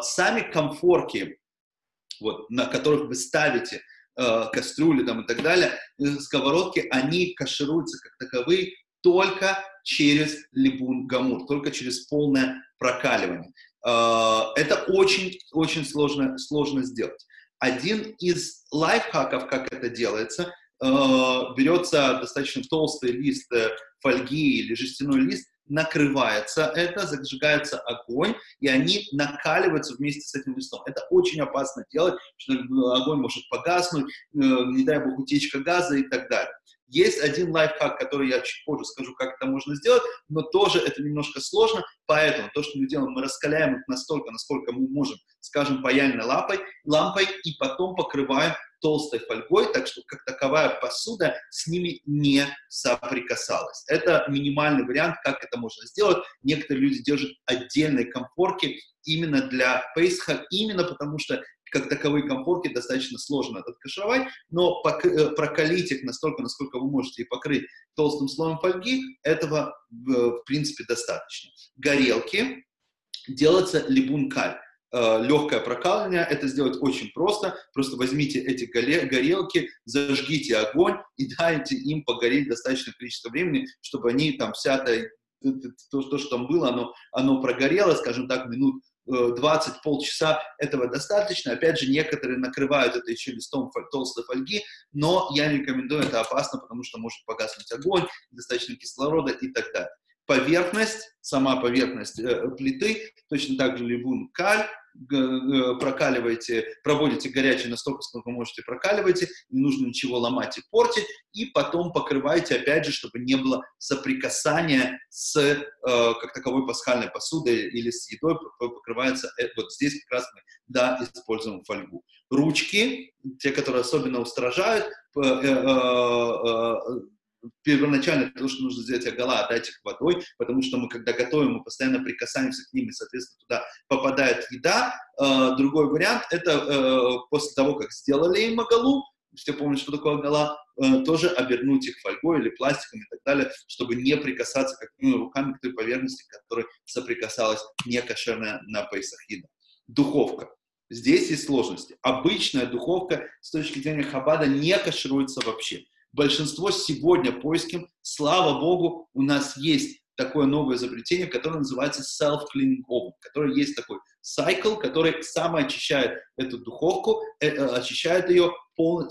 Сами комфорки вот, на которых вы ставите э, кастрюли там, и так далее, э, сковородки, они кашируются как таковые только через либун гамур, только через полное прокаливание. Э, это очень-очень сложно, сложно сделать. Один из лайфхаков, как это делается, э, берется достаточно толстый лист э, фольги или жестяной лист, накрывается это, зажигается огонь, и они накаливаются вместе с этим листом. Это очень опасно делать, что огонь может погаснуть, э, не дай бог утечка газа и так далее. Есть один лайфхак, который я чуть позже скажу, как это можно сделать, но тоже это немножко сложно, поэтому то, что мы делаем, мы раскаляем их настолько, насколько мы можем, скажем, паяльной лампой, лампой и потом покрываем толстой фольгой, так что как таковая посуда с ними не соприкасалась. Это минимальный вариант, как это можно сделать. Некоторые люди держат отдельные комфорки именно для пейсха, именно потому что как таковые комфорки достаточно сложно откашировать, но э, прокалить их настолько, насколько вы можете, и покрыть толстым слоем фольги, этого в принципе достаточно. Горелки делается либункаль. Э, легкое прокалывание, это сделать очень просто. Просто возьмите эти горелки, зажгите огонь и дайте им погореть достаточное количество времени, чтобы они там вся то, то, то что там было, оно, оно прогорело, скажем так, минут 20, э, полчаса этого достаточно. Опять же, некоторые накрывают это еще листом толстой фольги, но я не рекомендую, это опасно, потому что может погаснуть огонь, достаточно кислорода и так далее. Поверхность, сама поверхность э, плиты, точно так же либун каль, прокаливаете, проводите горячее настолько, сколько можете, прокаливаете, не нужно ничего ломать и портить, и потом покрываете, опять же, чтобы не было соприкасания с э, как таковой пасхальной посудой или с едой, покрывается, э, вот здесь как раз мы, да, используем фольгу. Ручки, те, которые особенно устражают, э, э, э, первоначально то, что нужно сделать огола, отдать их водой, потому что мы, когда готовим, мы постоянно прикасаемся к ним, и, соответственно, туда попадает еда. Э, другой вариант – это э, после того, как сделали им оголу, все помнят, что такое огола, э, тоже обернуть их фольгой или пластиком и так далее, чтобы не прикасаться как, ну, руками к той поверхности, к которой соприкасалась некошерная на Пейсах еда. Духовка. Здесь есть сложности. Обычная духовка с точки зрения хабада не кашируется вообще большинство сегодня поиском, слава богу, у нас есть такое новое изобретение, которое называется self-cleaning oven, который есть такой цикл, который сам очищает эту духовку, э, э, очищает ее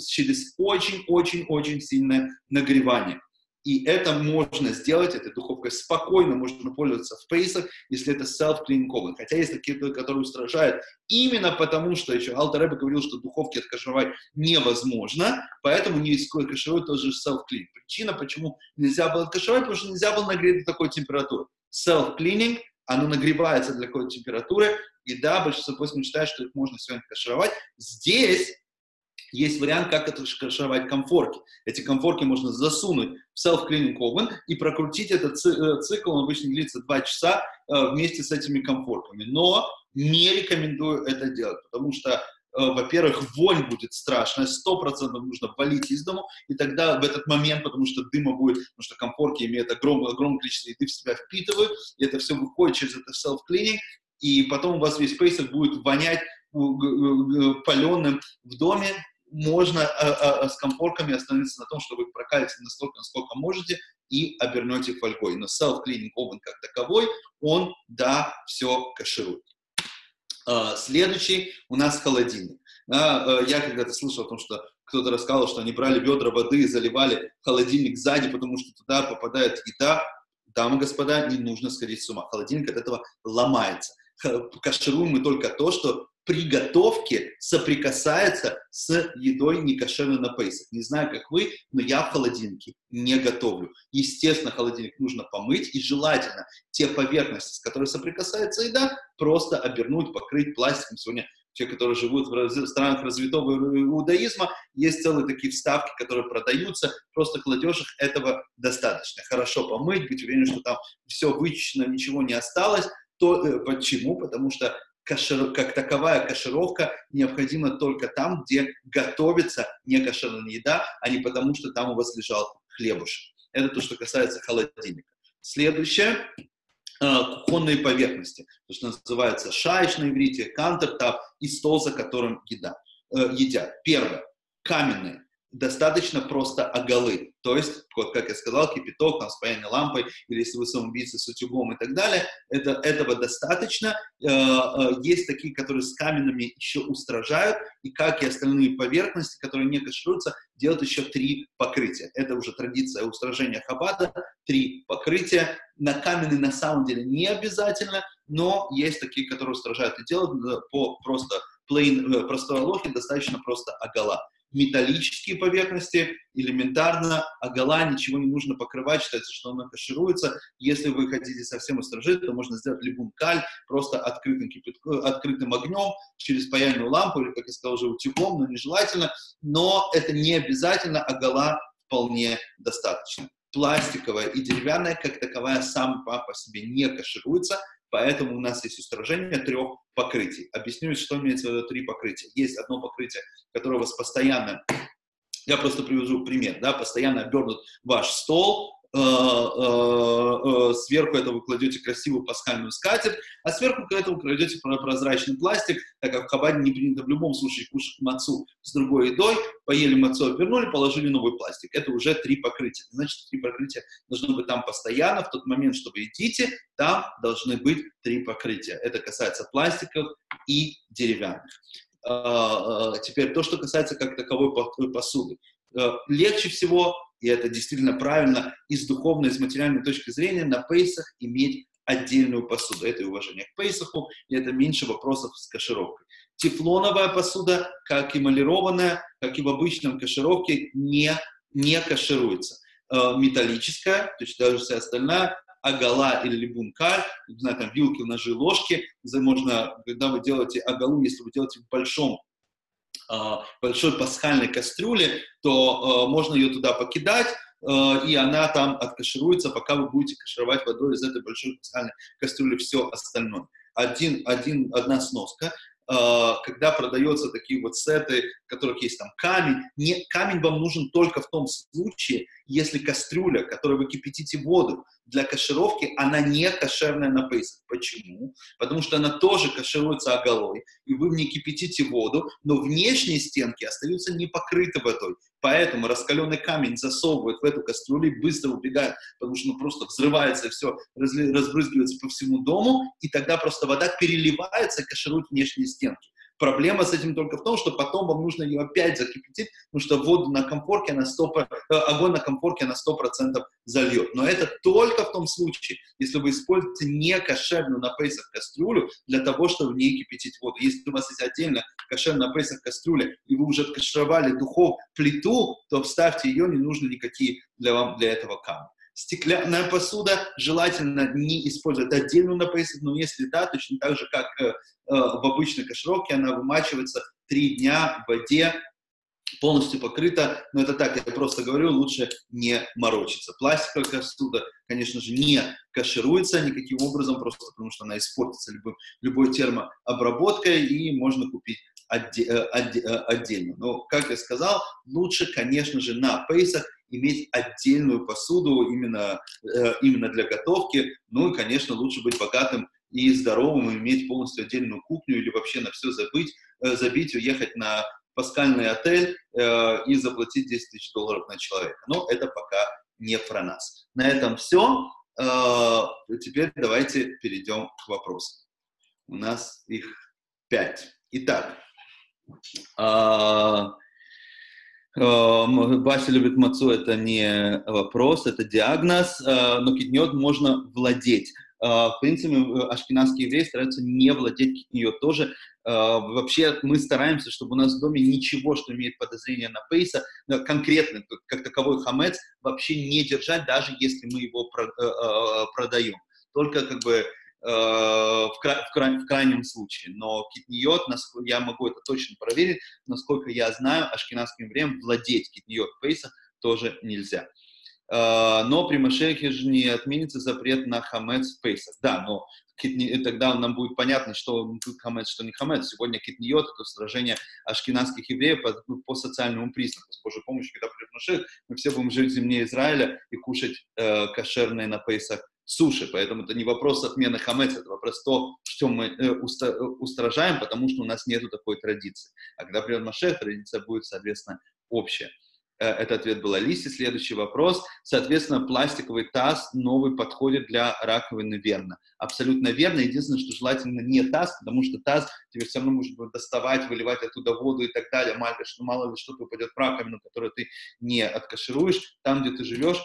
через очень-очень-очень сильное нагревание. И это можно сделать, этой духовкой спокойно можно пользоваться в пейсах, если это self-cleaning oven. Хотя есть такие, которые устражают именно потому, что еще Алтер говорил, что духовки откашировать невозможно, поэтому не кашируют тоже self-cleaning. Причина, почему нельзя было откашировать, потому что нельзя было нагреть до такой температуры. Self-cleaning, оно нагревается для какой-то температуры, и да, большинство польских считает, что их можно сегодня кашировать. Здесь есть вариант, как это шкашировать комфорки. Эти комфорки можно засунуть в self-cleaning oven и прокрутить этот э, цикл, он обычно длится 2 часа э, вместе с этими комфорками. Но не рекомендую это делать, потому что э, во-первых, вонь будет страшная, сто процентов нужно валить из дому, и тогда в этот момент, потому что дыма будет, потому что комфорки имеют огромное, огромное количество еды в себя впитывают, и это все выходит через это self-cleaning, и потом у вас весь пейсер будет вонять паленым в доме, можно а, а, а, с комфорками остановиться на том, что вы прокалите настолько, насколько можете, и обернете фольгой. Но self-cleaning oven как таковой, он, да, все каширует. А, следующий у нас холодильник. А, я когда-то слышал о том, что кто-то рассказал, что они брали ведра воды и заливали холодильник сзади, потому что туда попадает еда. Дамы и господа, не нужно сходить с ума. Холодильник от этого ломается. Кашируем мы только то, что при готовке соприкасается с едой некошерной на пейсах. Не знаю, как вы, но я в холодильнике не готовлю. Естественно, холодильник нужно помыть, и желательно те поверхности, с которой соприкасается еда, просто обернуть, покрыть пластиком. Сегодня те, которые живут в странах развитого иудаизма, есть целые такие вставки, которые продаются, просто кладешь их, этого достаточно. Хорошо помыть, быть уверен, что там все вычищено, ничего не осталось, то э, почему? Потому что кашир, как таковая кашировка необходима только там, где готовится некошерная еда, а не потому, что там у вас лежал хлебушек. Это то, что касается холодильника. Следующее э, кухонные поверхности, то, что называется шайш на иврите, кантертап и стол, за которым еда, э, едят. Первое. Каменные достаточно просто оголы. То есть, вот как я сказал, кипяток, там, спаяние лампой, или если вы самоубийцы с утюгом и так далее, это, этого достаточно. Э, э, есть такие, которые с каменными еще устражают, и как и остальные поверхности, которые не кашируются, делают еще три покрытия. Это уже традиция устражения хабада, три покрытия. На каменный на самом деле не обязательно, но есть такие, которые устражают и делают э, по просто plain, простой лохе, достаточно просто огола металлические поверхности, элементарно, а гола ничего не нужно покрывать, считается, что она кашируется. Если вы хотите совсем устражить, то можно сделать либункаль просто открытым, открытым огнем через паяльную лампу, или, как я сказал, уже утюгом, но нежелательно. Но это не обязательно, а гола вполне достаточно. Пластиковая и деревянная, как таковая, сам по себе не кашируется, Поэтому у нас есть устражение трех покрытий. Объясню, что имеется в виду три покрытия. Есть одно покрытие, которое у вас постоянно, я просто привожу пример, да, постоянно обернут ваш стол, сверху этого кладете красивую пасхальную скатерть, а сверху к этому кладете прозрачный пластик, так как в Хабаде не принято в любом случае кушать мацу с другой едой, поели мацу, обернули, положили новый пластик. Это уже три покрытия. Значит, три покрытия должны быть там постоянно, в тот момент, что вы едите, там должны быть три покрытия. Это касается пластиков и деревянных. Теперь то, что касается как таковой посуды. Легче всего и это действительно правильно, и с духовной, и с материальной точки зрения, на пейсах иметь отдельную посуду. Это и уважение к Пейсаху, и это меньше вопросов с кашировкой. Тефлоновая посуда, как эмалированная, как и в обычном кашировке, не, не кашируется. Э, металлическая, то есть даже вся остальная, агала или либункаль, не знаю, там вилки, ножи, ложки, можно, когда вы делаете агалу, если вы делаете в большом большой пасхальной кастрюле, то э, можно ее туда покидать, э, и она там откашируется, пока вы будете кашировать водой из этой большой пасхальной кастрюли все остальное. Один, один, одна сноска. Когда продаются такие вот сеты, которых есть там камень, не, камень вам нужен только в том случае, если кастрюля, которой вы кипятите воду для кашировки, она не кошерная на Пейсах. Почему? Потому что она тоже кашируется оголой, и вы в ней кипятите воду, но внешние стенки остаются не покрыты водой. Поэтому раскаленный камень засовывают в эту кастрюлю и быстро убегает, потому что ну, просто взрывается и все разбрызгивается по всему дому, и тогда просто вода переливается и каширует внешние стенки. Проблема с этим только в том, что потом вам нужно ее опять закипятить, потому что воду на комфорке, на 100, э, огонь на комфорке на 100% зальет. Но это только в том случае, если вы используете не кошерную на пейсах кастрюлю для того, чтобы в ней кипятить воду. Если у вас есть отдельно кошерная на пейсах кастрюля, и вы уже откашировали духов плиту, то вставьте ее, не нужно никакие для вам для этого камни. Стеклянная посуда желательно не использовать отдельную на но если да, точно так же, как э, э, в обычной кашировке, она вымачивается три дня в воде, полностью покрыта, но это так, я просто говорю, лучше не морочиться. Пластиковая посуда, конечно же, не кашируется никаким образом, просто потому что она испортится любой, любой термообработкой, и можно купить э, отдельно. Но, как я сказал, лучше, конечно же, на пейсах иметь отдельную посуду именно, э, именно для готовки. Ну и, конечно, лучше быть богатым и здоровым, и иметь полностью отдельную кухню или вообще на все забыть, э, забить, уехать на паскальный отель э, и заплатить 10 тысяч долларов на человека. Но это пока не про нас. На этом все. Э, теперь давайте перейдем к вопросам. У нас их пять. Итак, э, Вася любит мацу, это не вопрос, это диагноз, э, но китниот можно владеть. Э, в принципе, ашкенадские евреи стараются не владеть китниот тоже. Э, вообще мы стараемся, чтобы у нас в доме ничего, что имеет подозрение на пейса, конкретно, как таковой хамец, вообще не держать, даже если мы его продаем. Только как бы Э, в, кра в, кра в крайнем случае. Но китниот, я могу это точно проверить, насколько я знаю, ашкенадским евреям владеть китниот пейса тоже нельзя. Uh, но при Машехе же не отменится запрет на хамец в пейсах. Да, но китни, тогда нам будет понятно, что тут хамец, что не хамец. Сегодня китниот — это сражение ашкенадских евреев по, ну, по социальному признаку. С Божьей помощью, когда придет Машех, мы все будем жить в земле Израиля и кушать uh, кошерные на пейсах суши, поэтому это не вопрос отмены хамец, это вопрос то, что мы э, уста, э, устражаем, потому что у нас нет такой традиции. А когда придет Машех, традиция будет, соответственно, общая. Э, этот ответ был Алисе. Следующий вопрос. Соответственно, пластиковый таз новый подходит для раковины верно. Абсолютно верно. Единственное, что желательно не таз, потому что таз тебе все равно нужно будет доставать, выливать оттуда воду и так далее. Мало, что, мало ли что-то упадет в раковину, которую ты не откашируешь. Там, где ты живешь,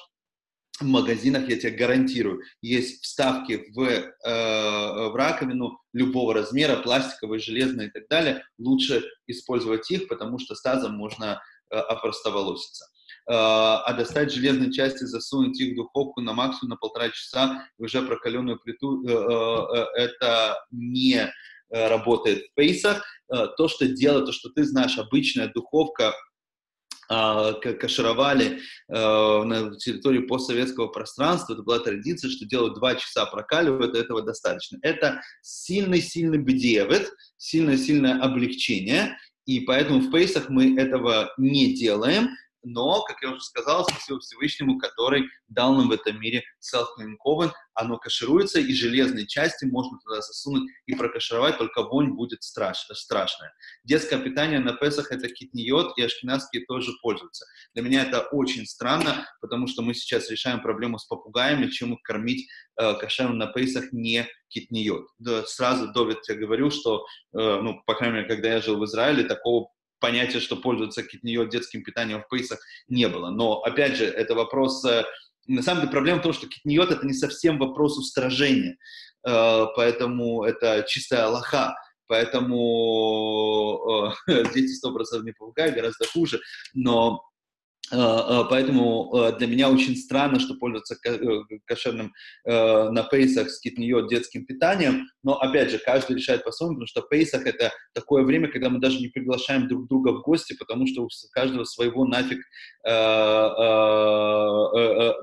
в магазинах, я тебе гарантирую, есть вставки в, э, в раковину любого размера, пластиковые, железные и так далее. Лучше использовать их, потому что с тазом можно э, опростоволоситься. Э, а достать железные части, засунуть их в духовку на максимум на полтора часа, уже прокаленную плиту, э, э, это не работает в пейсах. То, что делать, то, что ты знаешь, обычная духовка кашировали э, на территории постсоветского пространства, это была традиция, что делают два часа прокаливают, этого достаточно. Это сильный-сильный бедевет, сильное-сильное облегчение, и поэтому в пейсах мы этого не делаем, но, как я уже сказал, спасибо Всевышнему, который дал нам в этом мире self-cleaning оно кашируется, и железные части можно туда засунуть и прокашировать, только вонь будет страш, страшная. Детское питание на Песах — это китниот, и ашкенадские тоже пользуются. Для меня это очень странно, потому что мы сейчас решаем проблему с попугаями, чем их кормить э, кошерным на Песах не китниот. Да, сразу, Довид, я говорю, что, э, ну, по крайней мере, когда я жил в Израиле, такого понятия, что пользуются китниот детским питанием в пейсах, не было. Но, опять же, это вопрос э, на самом деле проблема в том, что китниот это не совсем вопрос устражения, э, поэтому это чистая лоха, поэтому э, дети 100% не попугай, гораздо хуже, но поэтому э, для меня очень странно, что пользоваться кошерным на пейсах с китниот детским питанием, но, опять же, каждый решает по-своему, потому что пейсах — это такое время, когда мы даже не приглашаем друг друга в гости, потому что у каждого своего нафиг,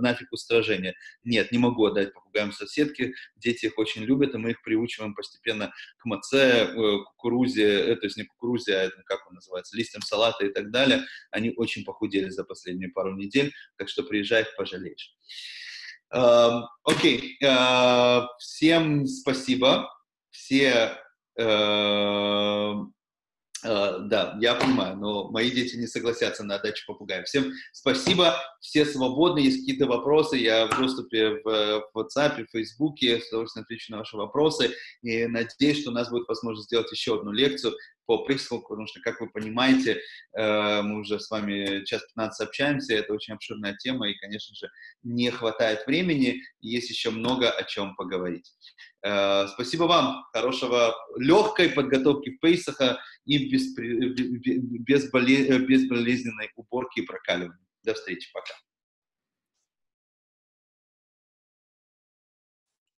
нафиг устражения. Нет, не могу отдать попугаям соседки, дети их очень любят, и мы их приучиваем постепенно к маце, кукурузе, то есть не кукурузе, а как он называется, листьям салата и так далее. Они очень похудели за последние пару недель, так что приезжай, пожалеешь. Uh, окей, okay. uh, всем спасибо. Все, uh, да, я понимаю, но мои дети не согласятся на отдачу попугаев. Всем спасибо, все свободны, есть какие-то вопросы, я в доступе в, в WhatsApp, в Facebook, с удовольствием отвечу на ваши вопросы, и надеюсь, что у нас будет возможность сделать еще одну лекцию по присылку, потому что, как вы понимаете, э, мы уже с вами час 15 общаемся, это очень обширная тема, и, конечно же, не хватает времени, есть еще много о чем поговорить. Э, спасибо вам, хорошего, легкой подготовки в Пейсаха и без, без, уборки и прокаливания. До встречи, пока.